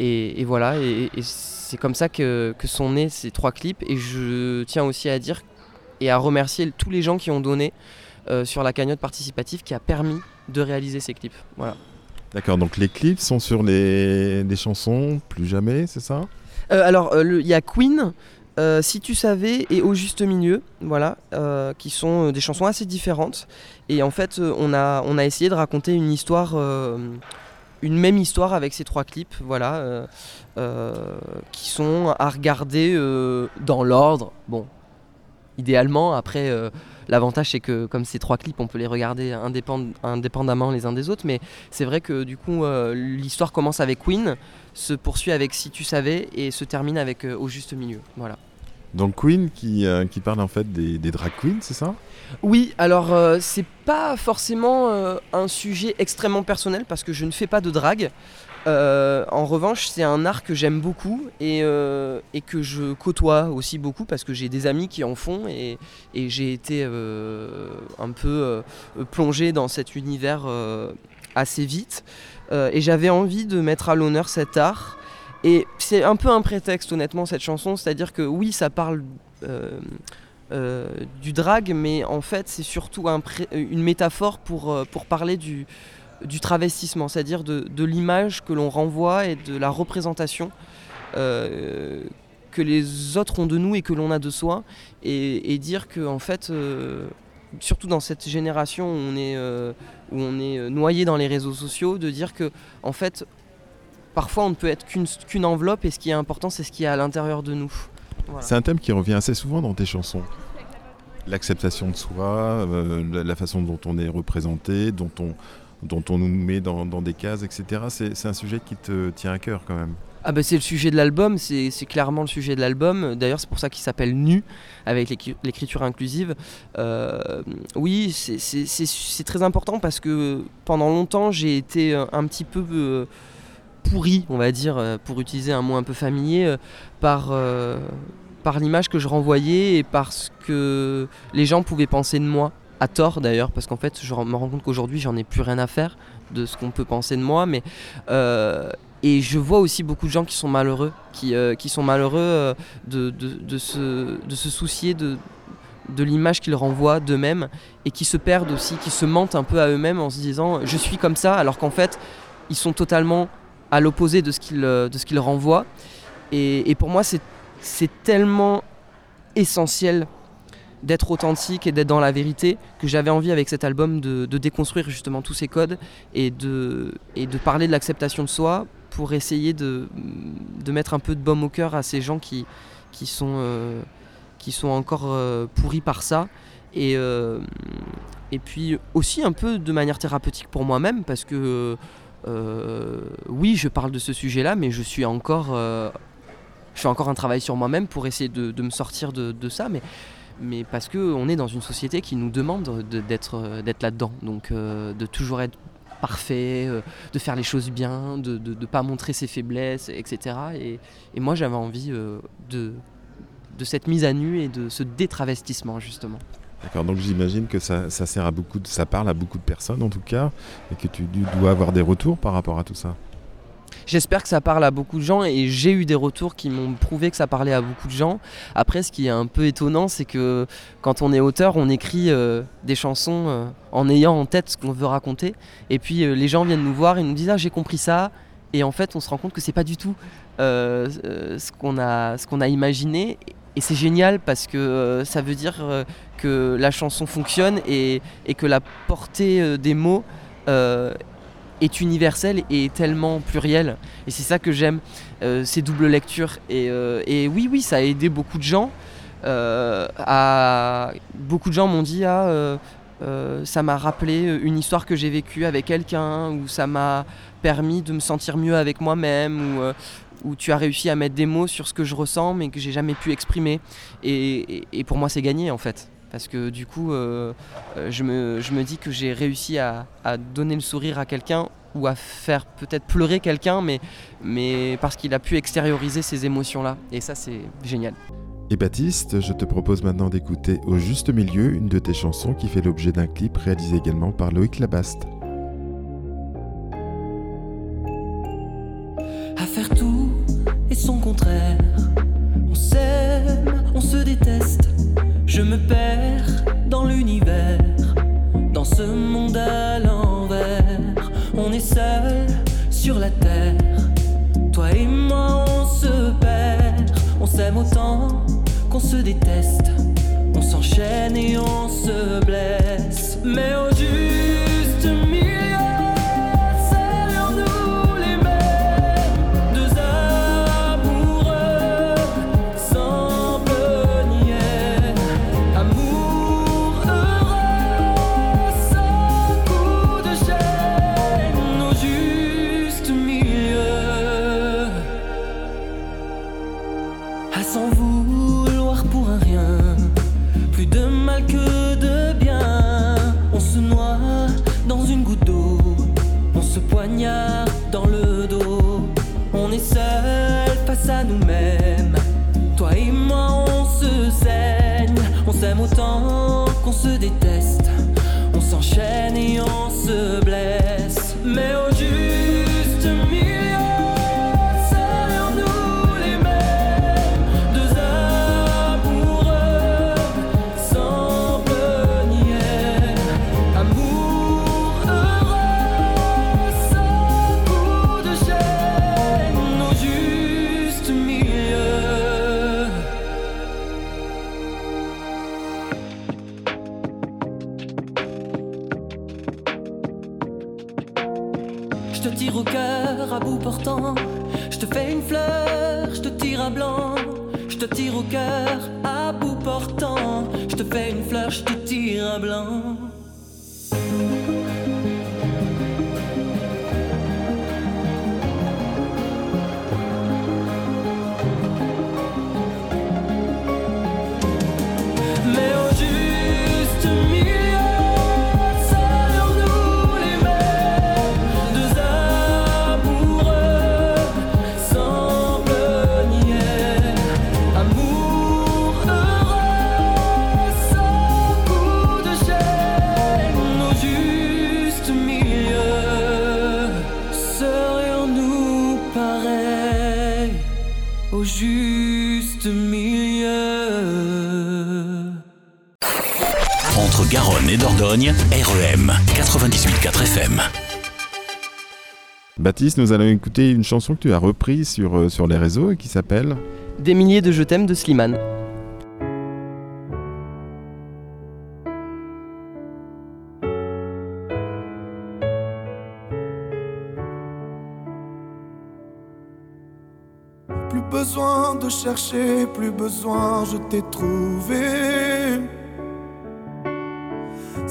Et, et voilà, et, et c'est comme ça que, que sont nés ces trois clips. Et je tiens aussi à dire et à remercier tous les gens qui ont donné euh, sur la cagnotte participative qui a permis de réaliser ces clips. Voilà. D'accord, donc les clips sont sur les, les chansons Plus jamais, c'est ça? Euh, alors, euh, il y a Queen, euh, Si tu savais et Au juste milieu, voilà, euh, qui sont euh, des chansons assez différentes. Et en fait, on, a, on a essayé de raconter une histoire, une même histoire avec ces trois clips, voilà, qui sont à regarder dans l'ordre. Bon, idéalement, après. L'avantage c'est que comme ces trois clips on peut les regarder indépend- indépendamment les uns des autres mais c'est vrai que du coup euh, l'histoire commence avec Queen, se poursuit avec Si tu savais et se termine avec euh, Au juste milieu. Voilà. Donc Queen qui, euh, qui parle en fait des, des drag queens, c'est ça? Oui, alors euh, c'est pas forcément euh, un sujet extrêmement personnel parce que je ne fais pas de drague. Euh, en revanche, c'est un art que j'aime beaucoup et, euh, et que je côtoie aussi beaucoup parce que j'ai des amis qui en font et, j'ai été euh, un peu plongé dans cet univers assez vite. Et j'avais envie de mettre à l'honneur cet art. Et c'est un peu un prétexte, honnêtement, cette chanson. C'est-à-dire que oui, ça parle du drag, mais en fait, c'est surtout un une métaphore pour parler du, du travestissement, c'est-à-dire de, l'image que l'on renvoie et de la représentation euh, que les autres ont de nous et que l'on a de soi. Et, dire que, en fait, euh, surtout dans cette génération où on est, euh, où on est noyé dans les réseaux sociaux, de dire que, en fait, parfois on ne peut être qu'une enveloppe et ce qui est important, c'est ce qui est à l'intérieur de nous. C'est un thème qui revient assez souvent dans tes chansons. L'acceptation de soi, la façon dont on est représenté, dont on, dont on nous met dans, des cases, etc. C'est un sujet qui te tient à cœur quand même. Ah bah c'est le sujet de l'album, c'est clairement le sujet de l'album. D'ailleurs c'est pour ça qu'il s'appelle Nu, avec l'écri- l'écriture inclusive. Euh, oui, c'est- très important parce que pendant longtemps j'ai été euh, un petit peu euh, pourri, on va dire, pour utiliser un mot un peu familier, par, par l'image que je renvoyais et parce que les gens pouvaient penser de moi. À tort d'ailleurs, parce qu'en fait je me rends compte qu'aujourd'hui j'en ai plus rien à faire de ce qu'on peut penser de moi, mais euh, et je vois aussi beaucoup de gens qui sont malheureux, qui, euh, qui sont malheureux euh, de, de, se, de se soucier de, de l'image qu'ils renvoient d'eux-mêmes et qui se perdent aussi, qui se mentent un peu à eux-mêmes en se disant je suis comme ça, alors qu'en fait ils sont totalement à l'opposé de ce qu'ils qu'ils renvoient. Et, et pour moi c'est tellement essentiel d'être authentique et d'être dans la vérité que j'avais envie avec cet album de, déconstruire justement tous ces codes et de, et de parler de l'acceptation de soi pour essayer de, de mettre un peu de baume au cœur à ces gens qui, qui, sont, euh, qui sont encore euh, pourris par ça. Et, euh, et puis aussi un peu de manière thérapeutique pour moi-même parce que oui, je parle de ce sujet-là, mais je suis encore... je fais encore un travail sur moi-même pour essayer de, de me sortir de, de ça, mais, mais parce qu'on est dans une société qui nous demande euh, d'être là-dedans, donc euh, de toujours être parfait, euh, de faire les choses bien, de ne pas montrer ses faiblesses, etc. Et, moi j'avais envie de, cette mise à nu et de ce détravestissement justement. D'accord, donc j'imagine que ça, sert à beaucoup, ça parle à beaucoup de personnes en tout cas, et que tu dois avoir des retours par rapport à tout ça. J'espère que ça parle à beaucoup de gens et j'ai eu des retours qui m'ont prouvé que ça parlait à beaucoup de gens. Après, ce qui est un peu étonnant, c'est que quand on est auteur, on écrit euh, des chansons euh, en ayant en tête ce qu'on veut raconter. Et puis euh, les gens viennent nous voir et nous disent Ah, j'ai compris ça. Et en fait, on se rend compte que c'est pas du tout ce qu'on a, imaginé. Et c'est génial parce que ça veut dire que la chanson fonctionne et, que la portée des mots est universelle et tellement plurielle. Et c'est ça que j'aime, euh, ces doubles lectures. Et, euh, et oui, oui, ça a aidé beaucoup de gens. Euh, à... Beaucoup de gens m'ont dit ah, ça m'a rappelé une histoire que j'ai vécue avec quelqu'un, ou ça m'a permis de me sentir mieux avec moi-même, ou, ou tu as réussi à mettre des mots sur ce que je ressens mais que j'ai jamais pu exprimer. Et- et pour moi, c'est gagné en fait. Parce que du coup, euh, euh, je, me, je me dis que j'ai réussi à, à donner le sourire à quelqu'un ou à faire peut-être pleurer quelqu'un, mais, mais parce qu'il a pu extérioriser ces émotions-là. Et ça, c'est génial. Et Baptiste, je te propose maintenant d'écouter Au juste milieu, une de tes chansons qui fait l'objet d'un clip réalisé également par Loïc Labaste. à faire tout et son contraire. Je me perds dans l'univers, dans ce monde à l'envers. On est seul sur la terre. Toi et moi, on se perd. On s'aime autant qu'on se déteste. On s'enchaîne et on se blesse. Mais Dordogne, REM 98.4 FM. Baptiste, nous allons écouter une chanson que tu as reprise sur, euh, sur les réseaux et qui s'appelle Des milliers de je t'aime de Slimane. Plus besoin de chercher, plus besoin, je t'ai trouvé.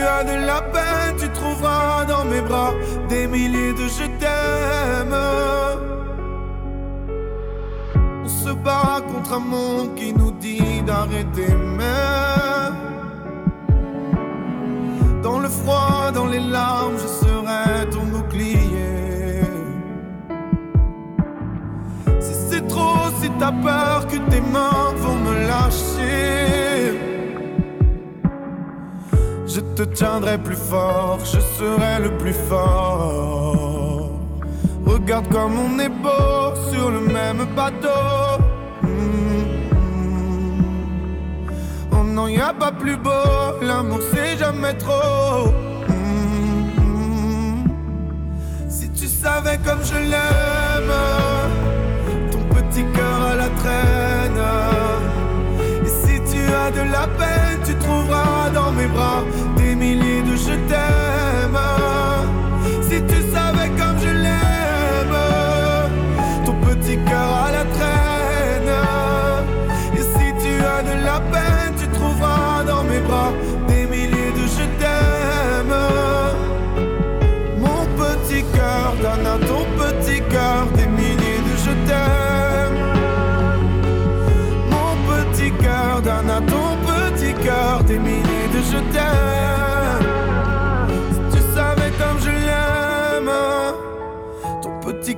Tu as de la peine, tu trouveras dans mes bras des milliers de je t'aime. On se bat contre un monde qui nous dit d'arrêter, mais dans le froid, dans les larmes, je serai ton bouclier. Si c'est trop, si t'as peur que tes mains vont me lâcher, je te tiendrai plus fort, je serai le plus fort. Regarde comme on est beau sur le même bateau. Mm. Oh non, y a pas plus beau, l'amour c'est jamais trop. Mm. Si tu savais comme je l'aime, ton petit cœur à la traîne. As de la peine, tu trouveras dans mes bras des milliers de je t'aime. Si tu savais comme je l'aime, ton petit cœur à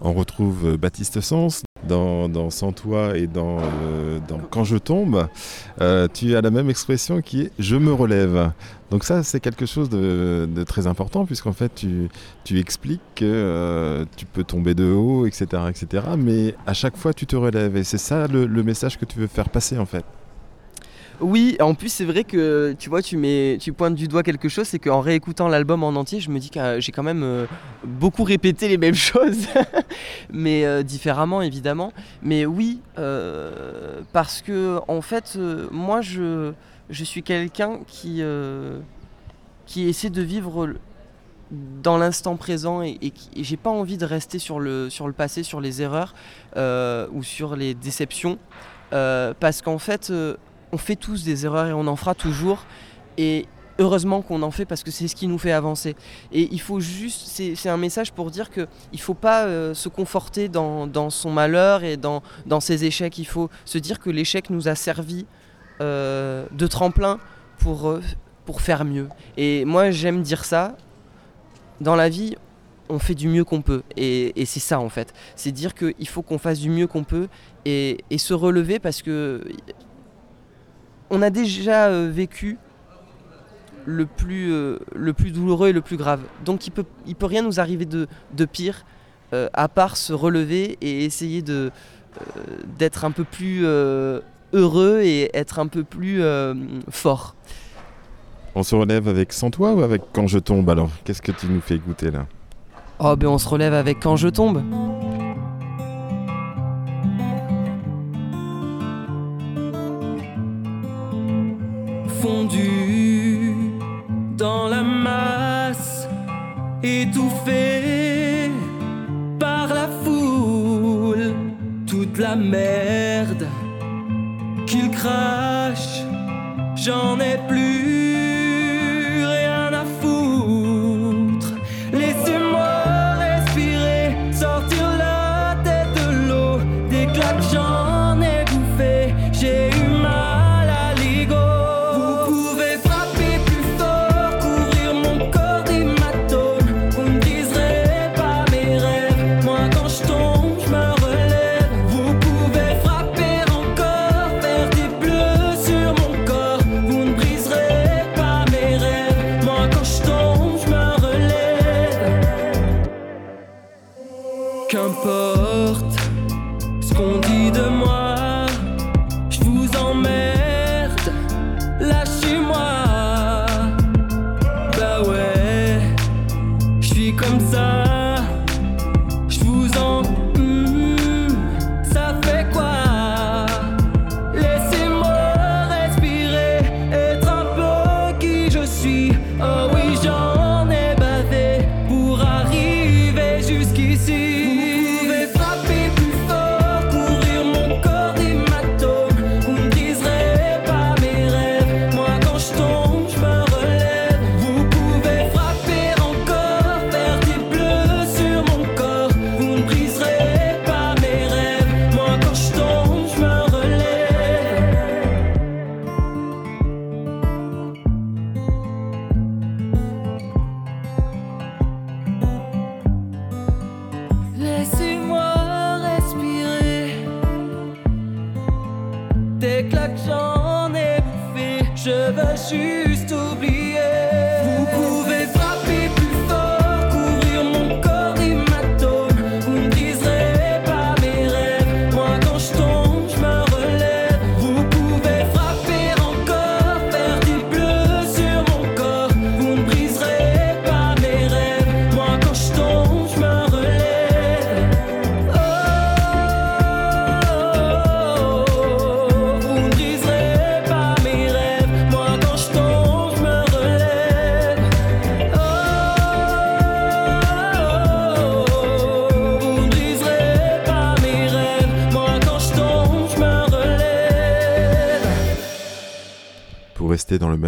On retrouve euh, Baptiste Sens dans, Sans toi et dans, euh, Quand je tombe. Euh, tu as la même expression qui est Je me relève. Donc ça, c'est quelque chose de, très important puisqu'en fait, tu, expliques que tu peux tomber de haut, etc., etc. Mais à chaque fois, tu te relèves. Et c'est ça le message que tu veux faire passer en fait. Oui, en plus c'est vrai que tu vois, tu mets, tu pointes du doigt quelque chose, c'est qu'en réécoutant l'album en entier, je me dis que euh, j'ai quand même euh, beaucoup répété les mêmes choses, mais euh, différemment évidemment. Mais oui, parce que en fait, moi je, suis quelqu'un qui, essaie de vivre dans l'instant présent et, et j'ai pas envie de rester sur le, sur le passé, sur les erreurs ou sur les déceptions, parce qu'en fait. On fait tous des erreurs et on en fera toujours. Et heureusement qu'on en fait parce que c'est ce qui nous fait avancer. Et il faut juste, c'est un message pour dire que il faut pas euh, se conforter dans, son malheur et dans, ses échecs. Il faut se dire que l'échec nous a servi euh, de tremplin pour, euh, pour faire mieux. Et moi j'aime dire ça. Dans la vie, on fait du mieux qu'on peut. Et, c'est ça en fait. C'est dire qu'il faut qu'on fasse du mieux qu'on peut et se relever parce que on a déjà euh, vécu le plus, euh, le plus douloureux et le plus grave. Donc il peut, il peut rien nous arriver de, de pire, euh, à part se relever et essayer de, d'être un peu plus heureux et être un peu plus fort. On se relève avec Sans toi ou avec Quand je tombe alors? Qu'est-ce que tu nous fais écouter là? Oh ben on se relève avec quand je tombe. Dans la masse, étouffé par la foule, toute la merde qu'il crache, j'en ai plus rien à foutre. Laissez-moi respirer, sortir la tête de l'eau, des claques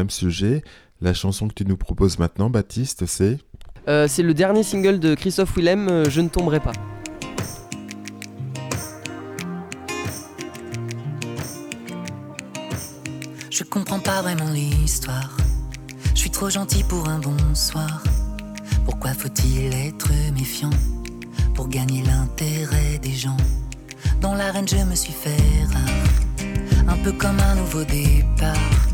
même sujet, la chanson que tu nous proposes maintenant, Baptiste, c'est Euh, c'est le dernier single de Christophe Willem, euh, Je ne tomberai pas. Je comprends pas vraiment l'histoire. Je suis trop gentil pour un bonsoir. Pourquoi faut-il être méfiant pour gagner l'intérêt des gens? Dans l'arène, je me suis fait rare, un peu comme un nouveau départ.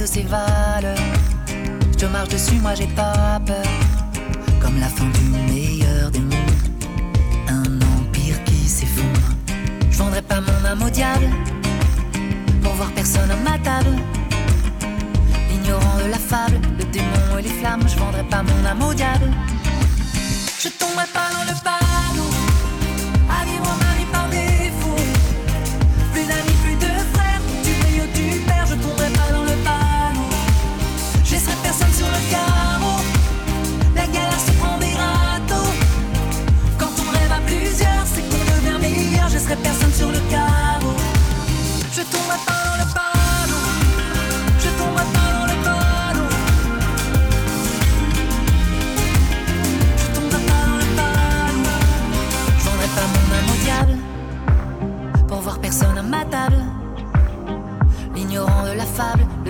de ces valeurs Je marche dessus, moi j'ai pas peur. Comme la fin du meilleur des mondes, un empire qui s'effondre. Je vendrai pas mon âme au diable pour voir personne à ma table. Ignorant de la fable, le démon et les flammes, je vendrai pas mon âme au diable. Je tomberai pas dans le panneau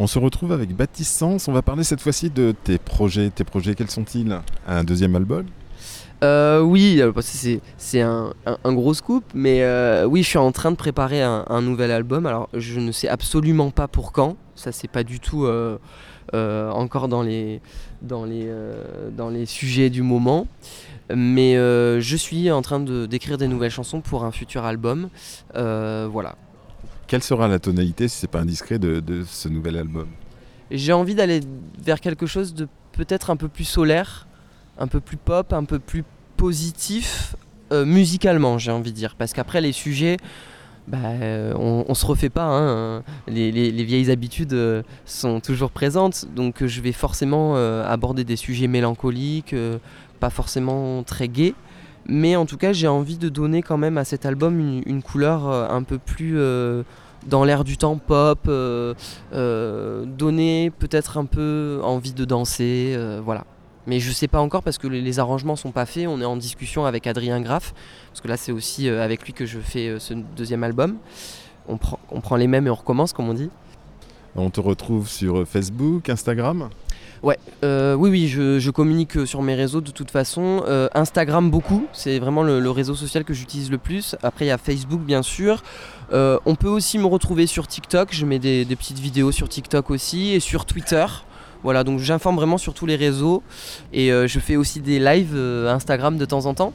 On se retrouve avec Baptiste Sens. On va parler cette fois-ci de tes projets. Tes projets, quels sont-ils? Un deuxième album? Euh, oui, euh, c'est, un, gros scoop, mais euh, oui, je suis en train de préparer un, nouvel album. Alors, je ne sais absolument pas pour quand. Ça, c'est pas du tout encore dans les, dans, les, sujets du moment. Mais je suis en train de, d'écrire des nouvelles chansons pour un futur album. Voilà. Quelle sera la tonalité, si c'est pas indiscret, de, ce nouvel album? J'ai envie d'aller vers quelque chose de peut-être un peu plus solaire, un peu plus pop, un peu plus positif euh, musicalement, j'ai envie de dire. Parce qu'après, les sujets, bah, euh, on, on se refait pas. hein. Les, les- les vieilles habitudes euh, sont toujours présentes. Donc, je vais forcément aborder des sujets mélancoliques, pas forcément très gais. Mais en tout cas, j'ai envie de donner quand même à cet album une, couleur euh, un peu plus euh, dans l'air du temps pop, euh, donner peut-être un peu envie de danser, voilà. Mais je sais pas encore parce que les, les arrangements sont pas faits. On est en discussion avec Adrien Graff, parce que là c'est aussi avec lui que je fais ce deuxième album. On prend les mêmes et on recommence, comme on dit. On te retrouve sur Facebook, Instagram? Ouais, euh, oui, oui, je, communique euh, sur mes réseaux de toute façon. Euh, Instagram beaucoup, c'est vraiment le, réseau social que j'utilise le plus. Après, il y a Facebook, bien sûr. On peut aussi me retrouver sur TikTok. Je mets des, petites vidéos sur TikTok aussi et sur Twitter. Voilà, donc j'informe vraiment sur tous les réseaux et je fais aussi des lives Instagram de temps en temps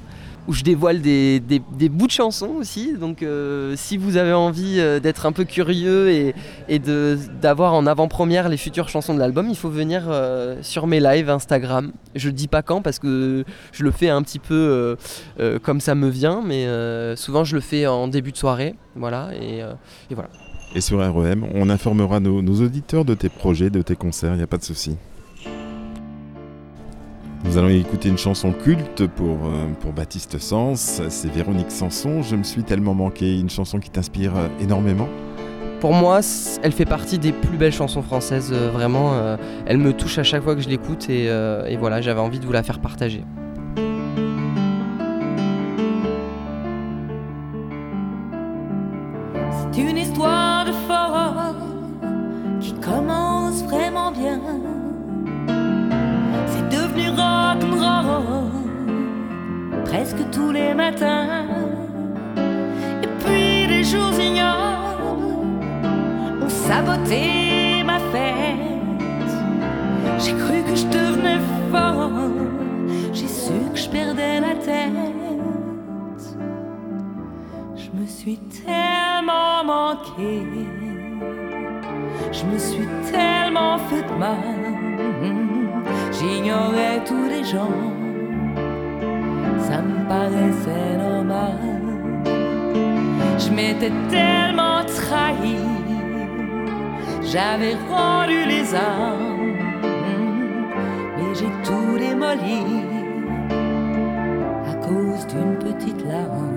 où je dévoile des, des- bouts de chansons aussi. Donc euh, si vous avez envie euh, d'être un peu curieux et, et d'avoir en avant-première les futures chansons de l'album, il faut venir euh, sur mes lives Instagram. Je dis pas quand parce que je le fais un petit peu comme ça me vient, mais souvent je le fais en début de soirée. Voilà, et, et voilà. Et sur REM, on informera nos, nos auditeurs de tes projets, de tes concerts, il n'y a pas de souci. Nous allons écouter une chanson culte pour, euh, pour Baptiste Sens, c'est Véronique Sanson, Je me suis tellement manqué, une chanson qui t'inspire euh, énormément. Pour moi, elle fait partie des plus belles chansons françaises, euh, vraiment. euh, elle me touche à chaque fois que je l'écoute et, euh, et voilà, j'avais envie de vous la faire partager. C'est une histoire de fort qui commence vraiment bien. Devenu rock'n'roll presque tous les matins. Et puis des jours ignobles ont saboté ma fête. J'ai cru que je devenais fort, j'ai su que je perdais la tête. Je me suis tellement manqué, je me suis tellement fait de mal. J'ignorais tous les gens, ça me paraissait normal. Je m'étais tellement trahi, j'avais rendu les armes, mais j'ai tout démoli à cause d'une petite larme.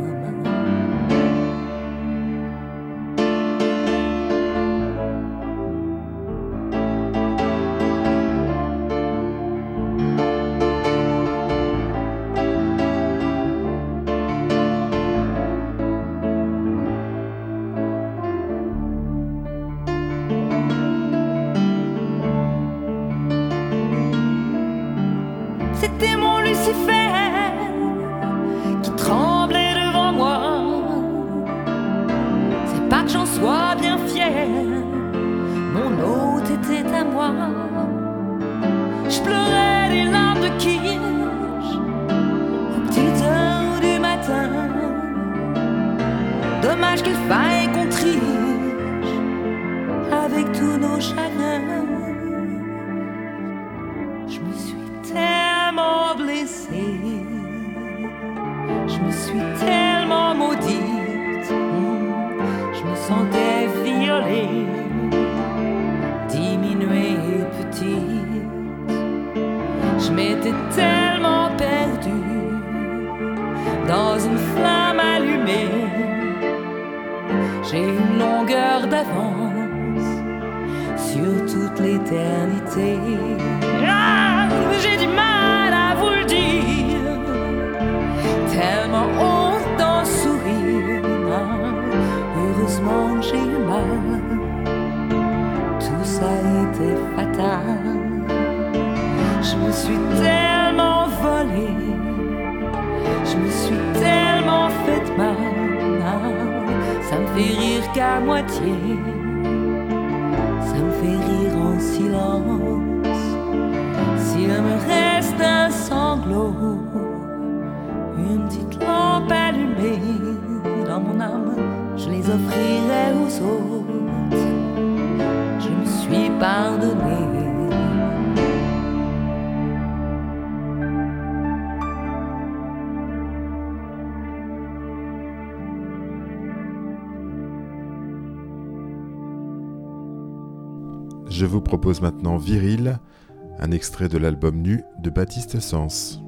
Je. Je vous propose maintenant Viril, un extrait de l'album Nu de Baptiste Sens.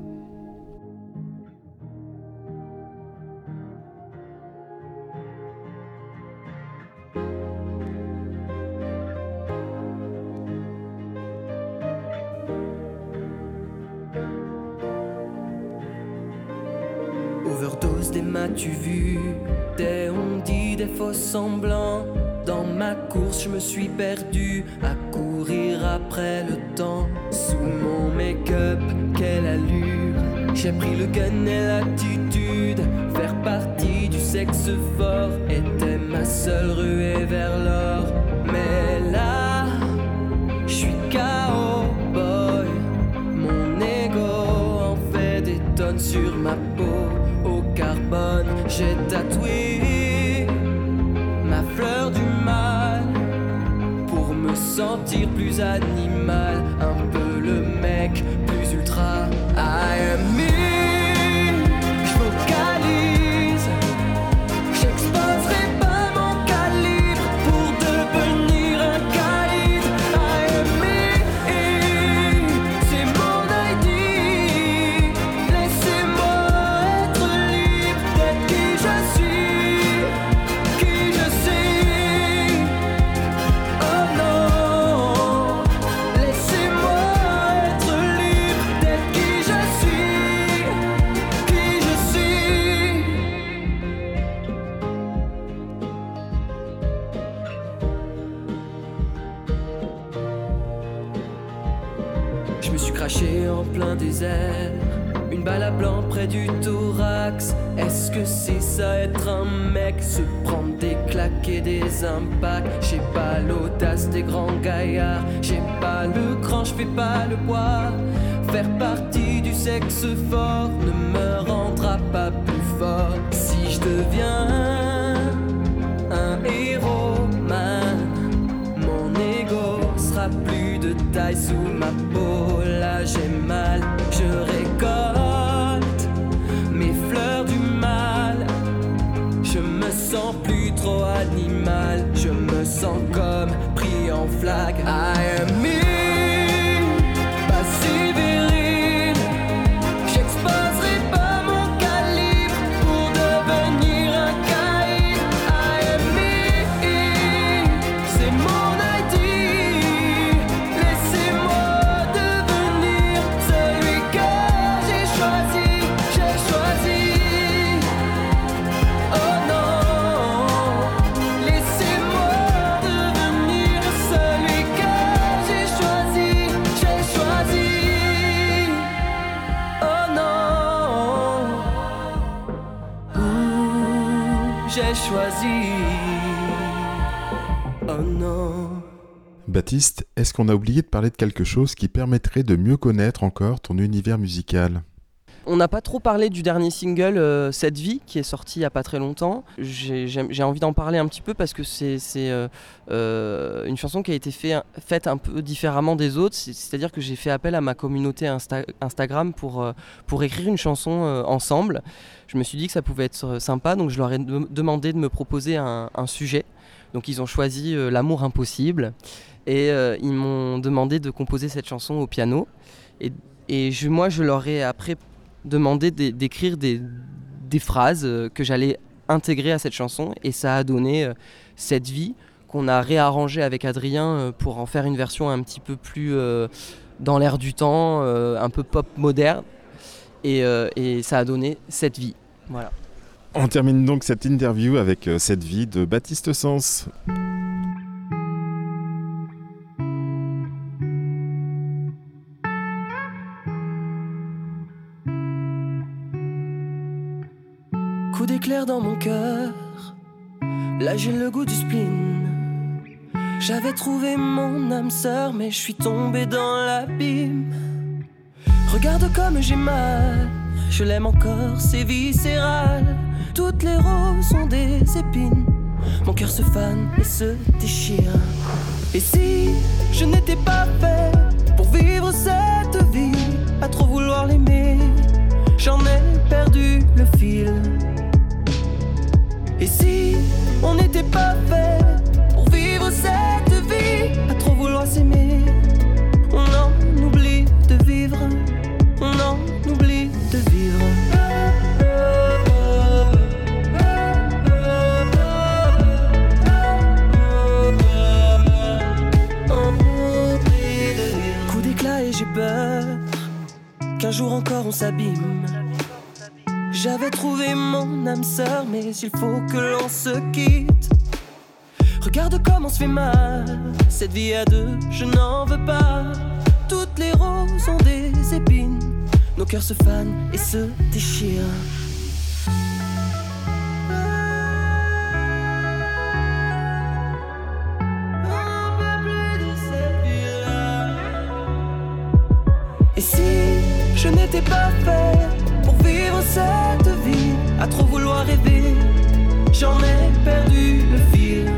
Trop animal, je me sens comme pris en flag. I am Est-ce qu'on a oublié de parler de quelque chose qui permettrait de mieux connaître encore ton univers musical? On n'a pas trop parlé du dernier single, euh, Cette vie, qui est sorti il n'y a pas très longtemps. J'ai envie d'en parler un petit peu parce que c'est euh, euh, une chanson qui a été fait- faite un peu différemment des autres. C'est- C'est-à-dire que j'ai fait appel à ma communauté Insta- Instagram pour, écrire une chanson ensemble. Je me suis dit que ça pouvait être sympa, donc je leur ai de- demandé de me proposer un sujet. Donc ils ont choisi euh, L'amour impossible et euh, ils m'ont demandé de composer cette chanson au piano. Et, moi, je leur ai après demandé d'é- d'écrire des, phrases euh, que j'allais intégrer à cette chanson et ça a donné cette vie qu'on a réarrangée avec Adrien pour en faire une version un petit peu plus dans l'air du temps, un peu pop moderne et, et ça a donné cette vie. Voilà. On termine donc cette interview avec euh, cette vie de Baptiste Sens. Coup d'éclair dans mon cœur, là j'ai le goût du spleen. J'avais trouvé mon âme sœur, mais je suis tombé dans l'abîme. Regarde comme j'ai mal, je l'aime encore, c'est viscéral. Toutes les roses ont des épines, mon cœur se fane et se déchire. Et si je n'étais pas fait pour vivre cette vie, à trop vouloir l'aimer, j'en ai perdu le fil. Et si on n'était pas fait pour vivre cette vie, à trop vouloir s'aimer, on en oublie de vivre, on en oublie de vivre. Encore on s'abîme. J'avais trouvé mon âme sœur, mais il faut que l'on se quitte. Regarde comment on se fait mal, cette vie à deux, je n'en veux pas. Toutes les roses ont des épines, nos cœurs se fanent et se déchirent. Pas fait pour vivre cette vie, à trop vouloir rêver, j'en ai perdu le fil.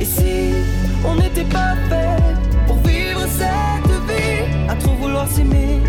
Et si on n'était pas fait pour vivre cette vie, à trop vouloir s'aimer,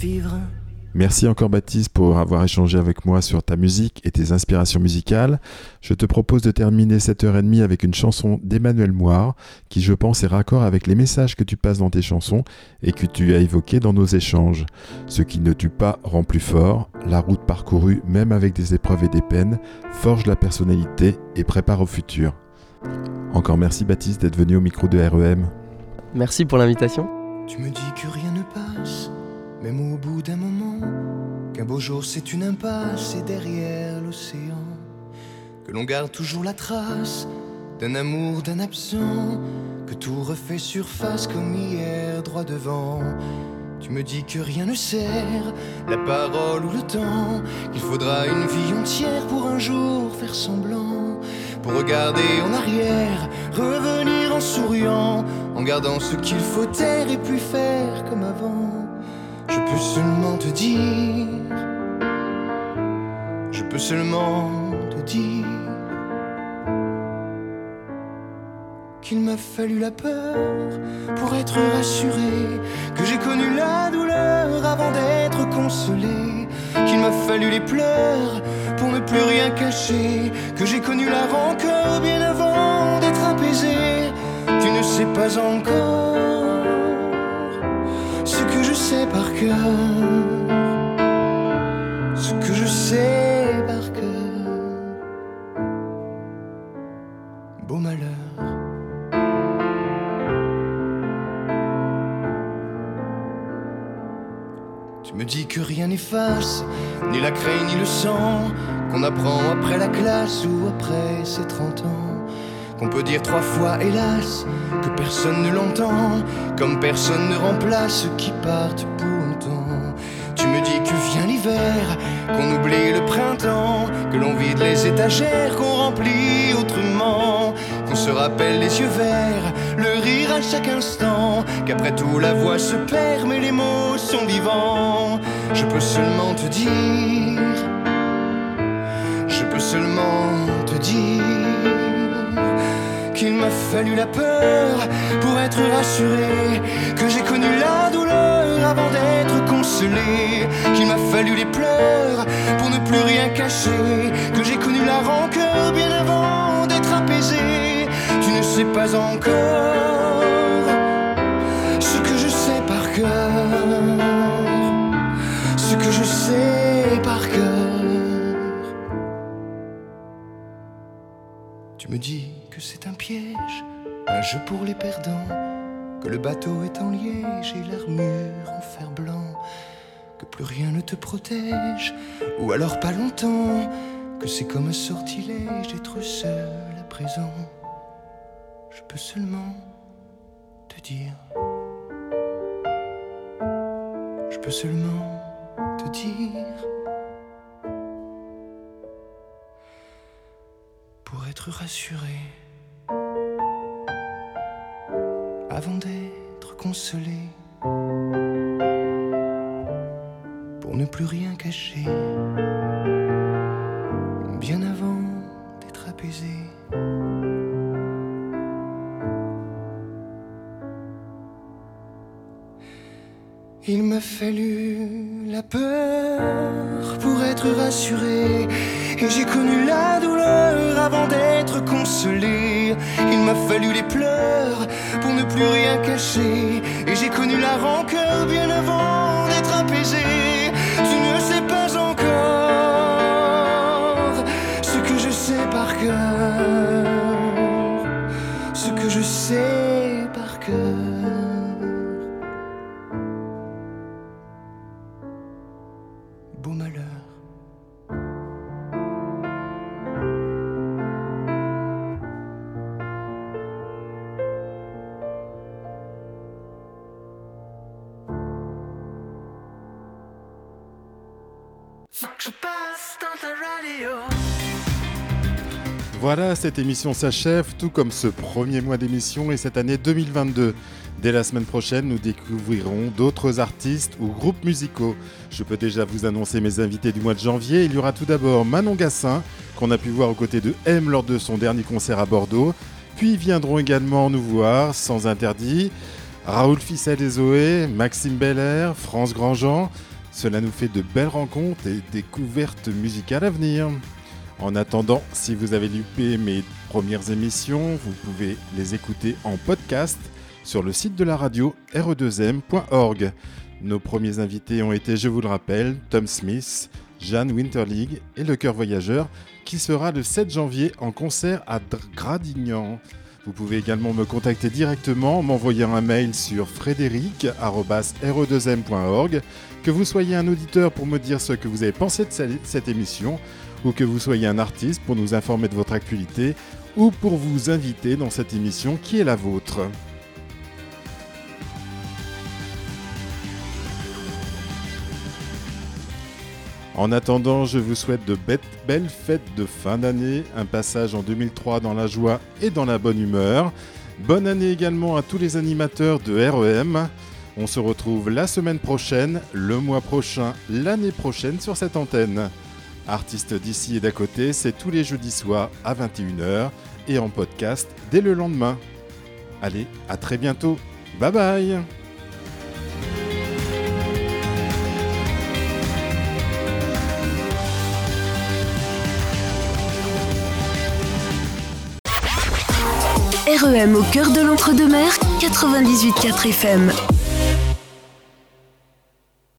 vivre. Merci encore Baptiste pour avoir échangé avec moi sur ta musique et tes inspirations musicales. Je te propose de terminer cette heure et demie avec une chanson d'Emmanuel Moire qui je pense est raccord avec les messages que tu passes dans tes chansons et que tu as évoqués dans nos échanges. Ce qui ne tue pas rend plus fort, la route parcourue même avec des épreuves et des peines forge la personnalité et prépare au futur. Encore merci Baptiste d'être venu au micro de REM. Merci pour l'invitation. Tu me dis que rien ne passe, même au bout d'un moment, qu'un beau jour c'est une impasse et derrière l'océan, que l'on garde toujours la trace d'un amour, d'un absent, que tout refait surface comme hier droit devant. Tu me dis que rien ne sert, la parole ou le temps, qu'il faudra une vie entière pour un jour faire semblant, pour regarder en arrière, revenir en souriant, en gardant ce qu'il faut taire et puis faire comme avant. Je peux seulement te dire, je peux seulement te dire qu'il m'a fallu la peur pour être rassuré, que j'ai connu la douleur avant d'être consolé, qu'il m'a fallu les pleurs pour ne plus rien cacher, que j'ai connu la rancœur bien avant d'être apaisé. Tu ne sais pas encore ce que je sais par cœur. Beau malheur. Tu me dis que rien n'efface, ni la craie ni le sang, qu'on apprend après la classe ou après ses 30 ans. Qu'on peut dire trois fois hélas, que personne ne l'entend, comme personne ne remplace ceux qui partent pour me dis que vient l'hiver, qu'on oublie le printemps, que l'on vide les étagères, qu'on remplit autrement, qu'on se rappelle les yeux verts, le rire à chaque instant, qu'après tout la voix se perd, mais les mots sont vivants. Je peux seulement te dire, je peux seulement te dire qu'il m'a fallu la peur pour être rassuré, que j'ai connu la douleur avant d'être qu'il m'a fallu les pleurs pour ne plus rien cacher, que j'ai connu la rancœur bien avant d'être apaisé. Tu ne sais pas encore ce que je sais par cœur, ce que je sais par cœur. Tu me dis que c'est un piège, un jeu pour les perdants, que le bateau est en liège et l'armure en fer blanc, que plus rien ne te protège, ou alors pas longtemps, que c'est comme un sortilège d'être seul à présent. Je peux seulement te dire, je peux seulement te dire. pour être rassuré avant d'être consolé plus rien cacher. Bien avant d'être apaisé. Il m'a fallu la peur pour être rassuré. Et j'ai connu la douleur avant d'être consolé. Il m'a fallu les pleurs pour ne plus rien cacher. Et j'ai connu la rancœur bien avant d'être apaisé. Tu ne sais pas encore ce que je sais par cœur. Ce que je sais Voilà, cette émission s'achève, tout comme ce premier mois d'émission et cette année 2022. Dès la semaine prochaine, nous découvrirons d'autres artistes ou groupes musicaux. Je peux déjà vous annoncer mes invités du mois de janvier. Il y aura tout d'abord Manon Gassin, qu'on a pu voir aux côtés de M lors de son dernier concert à Bordeaux. Puis viendront également nous voir, sans interdit, Raoul Fissel et Zoé, Maxime Belair, France Grandjean. Cela nous fait de belles rencontres et découvertes musicales à venir. En attendant, si vous avez loupé mes premières émissions, vous pouvez les écouter en podcast sur le site de la radio re2m.org. Nos premiers invités ont été, je vous le rappelle, Tom Smith, Jeanne Winterlig et Le Cœur Voyageur, qui sera le 7 janvier en concert à Gradignan. Vous pouvez également me contacter directement en m'envoyant un mail sur frédéric.re2m.org. Que vous soyez un auditeur pour me dire ce que vous avez pensé de cette émission, ou que vous soyez un artiste pour nous informer de votre actualité, ou pour vous inviter dans cette émission qui est la vôtre. En attendant, je vous souhaite de belles fêtes de fin d'année, un passage en 2003 dans la joie et dans la bonne humeur. Bonne année également à tous les animateurs de REM. On se retrouve la semaine prochaine, le mois prochain, l'année prochaine sur cette antenne. Artistes d'ici et d'à côté, c'est tous les jeudis soirs à 21h et en podcast dès le lendemain. Allez, à très bientôt. Bye bye REM au cœur de l'entre-deux-mer, 98.4 FM.